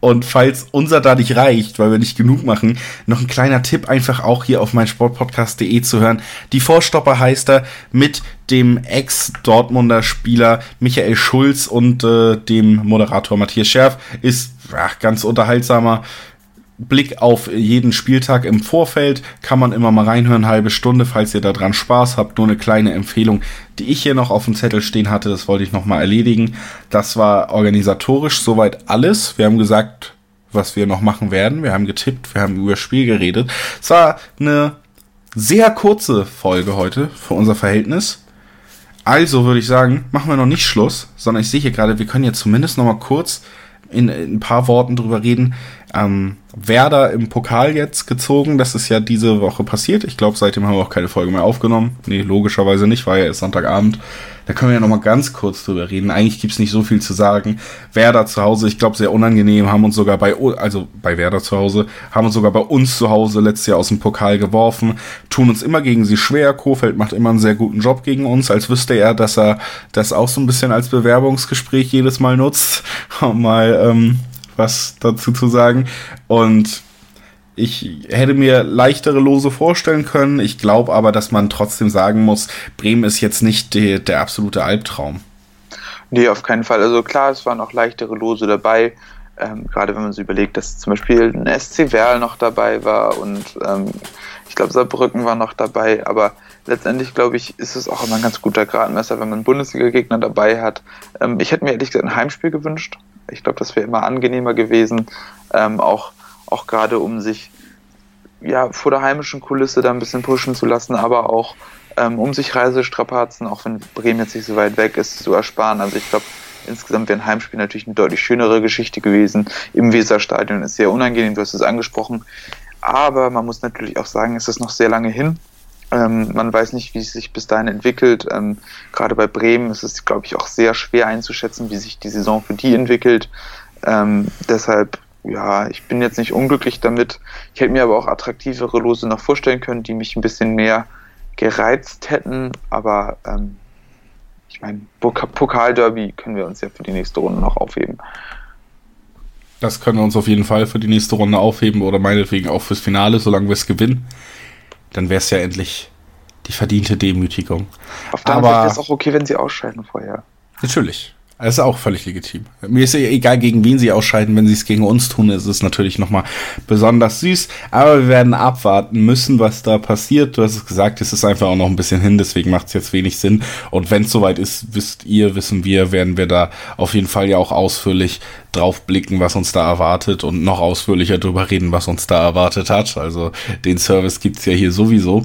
Und falls unser da nicht reicht, weil wir nicht genug machen, noch ein kleiner Tipp einfach auch hier auf mein Sportpodcast.de zu hören. Die Vorstopper heißt er mit dem Ex-Dortmunder Spieler Michael Schulz und äh, dem Moderator Matthias Scherf ist ach, ganz unterhaltsamer Blick auf jeden Spieltag im Vorfeld kann man immer mal reinhören, halbe Stunde, falls ihr daran Spaß habt. Nur eine kleine Empfehlung, die ich hier noch auf dem Zettel stehen hatte, das wollte ich noch mal erledigen. Das war organisatorisch soweit alles. Wir haben gesagt, was wir noch machen werden. Wir haben getippt, wir haben über das Spiel geredet. Es war eine sehr kurze Folge heute für unser Verhältnis. Also würde ich sagen, machen wir noch nicht Schluss, sondern ich sehe hier gerade, wir können jetzt zumindest noch mal kurz in, in ein paar Worten drüber reden, ähm, Werder im Pokal jetzt gezogen. Das ist ja diese Woche passiert. Ich glaube, seitdem haben wir auch keine Folge mehr aufgenommen. Nee, logischerweise nicht, war ja erst Sonntagabend. Da können wir ja noch mal ganz kurz drüber reden. Eigentlich gibt's nicht so viel zu sagen. Werder zu Hause, ich glaube, sehr unangenehm, haben uns sogar bei, also bei Werder zu Hause, haben uns sogar bei uns zu Hause letztes Jahr aus dem Pokal geworfen, tun uns immer gegen sie schwer. Kofeld macht immer einen sehr guten Job gegen uns, als wüsste er, dass er das auch so ein bisschen als Bewerbungsgespräch jedes Mal nutzt, [LAUGHS] mal ähm, was dazu zu sagen. Und ich hätte mir leichtere Lose vorstellen können. Ich glaube aber, dass man trotzdem sagen muss, Bremen ist jetzt nicht die, der absolute Albtraum. Nee, auf keinen Fall. Also klar, es waren auch leichtere Lose dabei. Ähm, gerade wenn man sich überlegt, dass zum Beispiel ein SC Werl noch dabei war und ähm, ich glaube Saarbrücken war noch dabei, aber letztendlich glaube ich, ist es auch immer ein ganz guter Gradmesser, wenn man Bundesliga-Gegner dabei hat. Ähm, ich hätte mir ehrlich gesagt ein Heimspiel gewünscht. Ich glaube, das wäre immer angenehmer gewesen, ähm, auch auch gerade um sich ja vor der heimischen Kulisse da ein bisschen pushen zu lassen, aber auch ähm, um sich Reisestrapazen, auch wenn Bremen jetzt nicht so weit weg ist, zu ersparen. Also ich glaube, insgesamt wäre ein Heimspiel natürlich eine deutlich schönere Geschichte gewesen. Im Weserstadion ist sehr unangenehm, du hast es angesprochen. Aber man muss natürlich auch sagen, es ist noch sehr lange hin. Ähm, man weiß nicht, wie es sich bis dahin entwickelt. Ähm, gerade bei Bremen ist es, glaube ich, auch sehr schwer einzuschätzen, wie sich die Saison für die entwickelt. Ähm, deshalb ja, ich bin jetzt nicht unglücklich damit. Ich hätte mir aber auch attraktivere Lose noch vorstellen können, die mich ein bisschen mehr gereizt hätten. Aber ähm, ich meine, Pokalderby können wir uns ja für die nächste Runde noch aufheben. Das können wir uns auf jeden Fall für die nächste Runde aufheben oder meinetwegen auch fürs Finale, solange wir es gewinnen. Dann wäre es ja endlich die verdiente Demütigung. Auf der anderen Seite ist es auch okay, wenn sie ausscheiden vorher. Natürlich. Das ist auch völlig legitim. Mir ist ja egal, gegen wen sie ausscheiden. Wenn sie es gegen uns tun, ist es natürlich nochmal besonders süß. Aber wir werden abwarten müssen, was da passiert. Du hast es gesagt, es ist einfach auch noch ein bisschen hin, deswegen macht es jetzt wenig Sinn. Und wenn es soweit ist, wisst ihr, wissen wir, werden wir da auf jeden Fall ja auch ausführlich drauf blicken, was uns da erwartet und noch ausführlicher drüber reden, was uns da erwartet hat. Also den Service gibt's ja hier sowieso.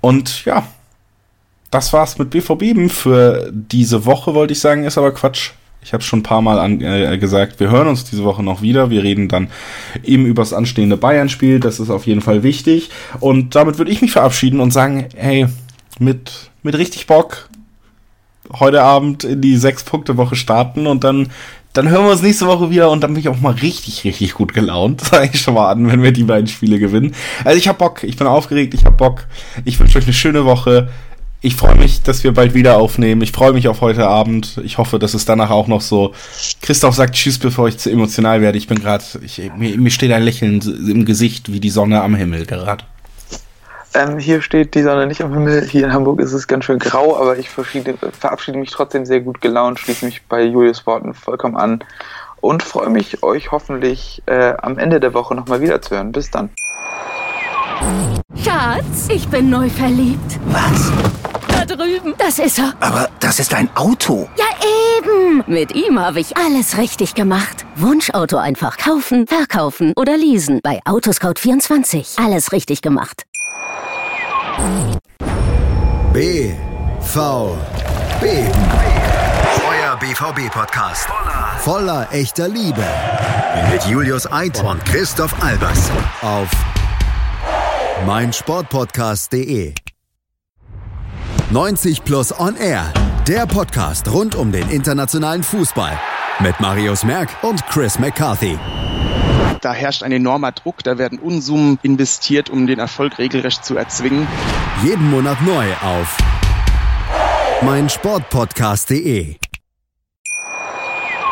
Und ja, das war's mit BVB für diese Woche, wollte ich sagen, ist aber Quatsch. Ich habe schon ein paar Mal an, äh, gesagt, wir hören uns diese Woche noch wieder. Wir reden dann eben über das anstehende Bayern-Spiel. Das ist auf jeden Fall wichtig. Und damit würde ich mich verabschieden und sagen, hey, mit, mit richtig Bock heute Abend in die Sechs-Punkte-Woche starten und dann, dann hören wir uns nächste Woche wieder und dann bin ich auch mal richtig, richtig gut gelaunt. [LAUGHS] Sag ich schon mal an, wenn wir die beiden Spiele gewinnen. Also ich habe Bock, ich bin aufgeregt, ich habe Bock. Ich wünsche euch eine schöne Woche. Ich freue mich, dass wir bald wieder aufnehmen. Ich freue mich auf heute Abend. Ich hoffe, dass es danach auch noch so. Christoph sagt Tschüss, bevor ich zu emotional werde. Ich bin gerade, mir, mir steht ein Lächeln im Gesicht wie die Sonne am Himmel gerade. Ähm, hier steht die Sonne nicht am Himmel. Hier in Hamburg ist es ganz schön grau, aber ich verabschiede mich trotzdem sehr gut gelaunt, schließe mich bei Julius Worten vollkommen an und freue mich, euch hoffentlich äh, am Ende der Woche nochmal wiederzuhören. Bis dann. Schatz, ich bin neu verliebt. Was? drüben. Das ist er. Aber das ist ein Auto. Ja, eben. Mit ihm habe ich alles richtig gemacht. Wunschauto einfach kaufen, verkaufen oder leasen. Bei Autoscout24. Alles richtig gemacht. B. V. B. Euer BVB-Podcast. Voller, echter Liebe. Mit Julius Eid und Christoph Albers. Auf meinsportpodcast.de. 90 Plus On Air. Der Podcast rund um den internationalen Fußball. Mit Marius Merck und Chris McCarthy. Da herrscht ein enormer Druck, da werden Unsummen investiert, um den Erfolg regelrecht zu erzwingen. Jeden Monat neu auf meinsportpodcast.de.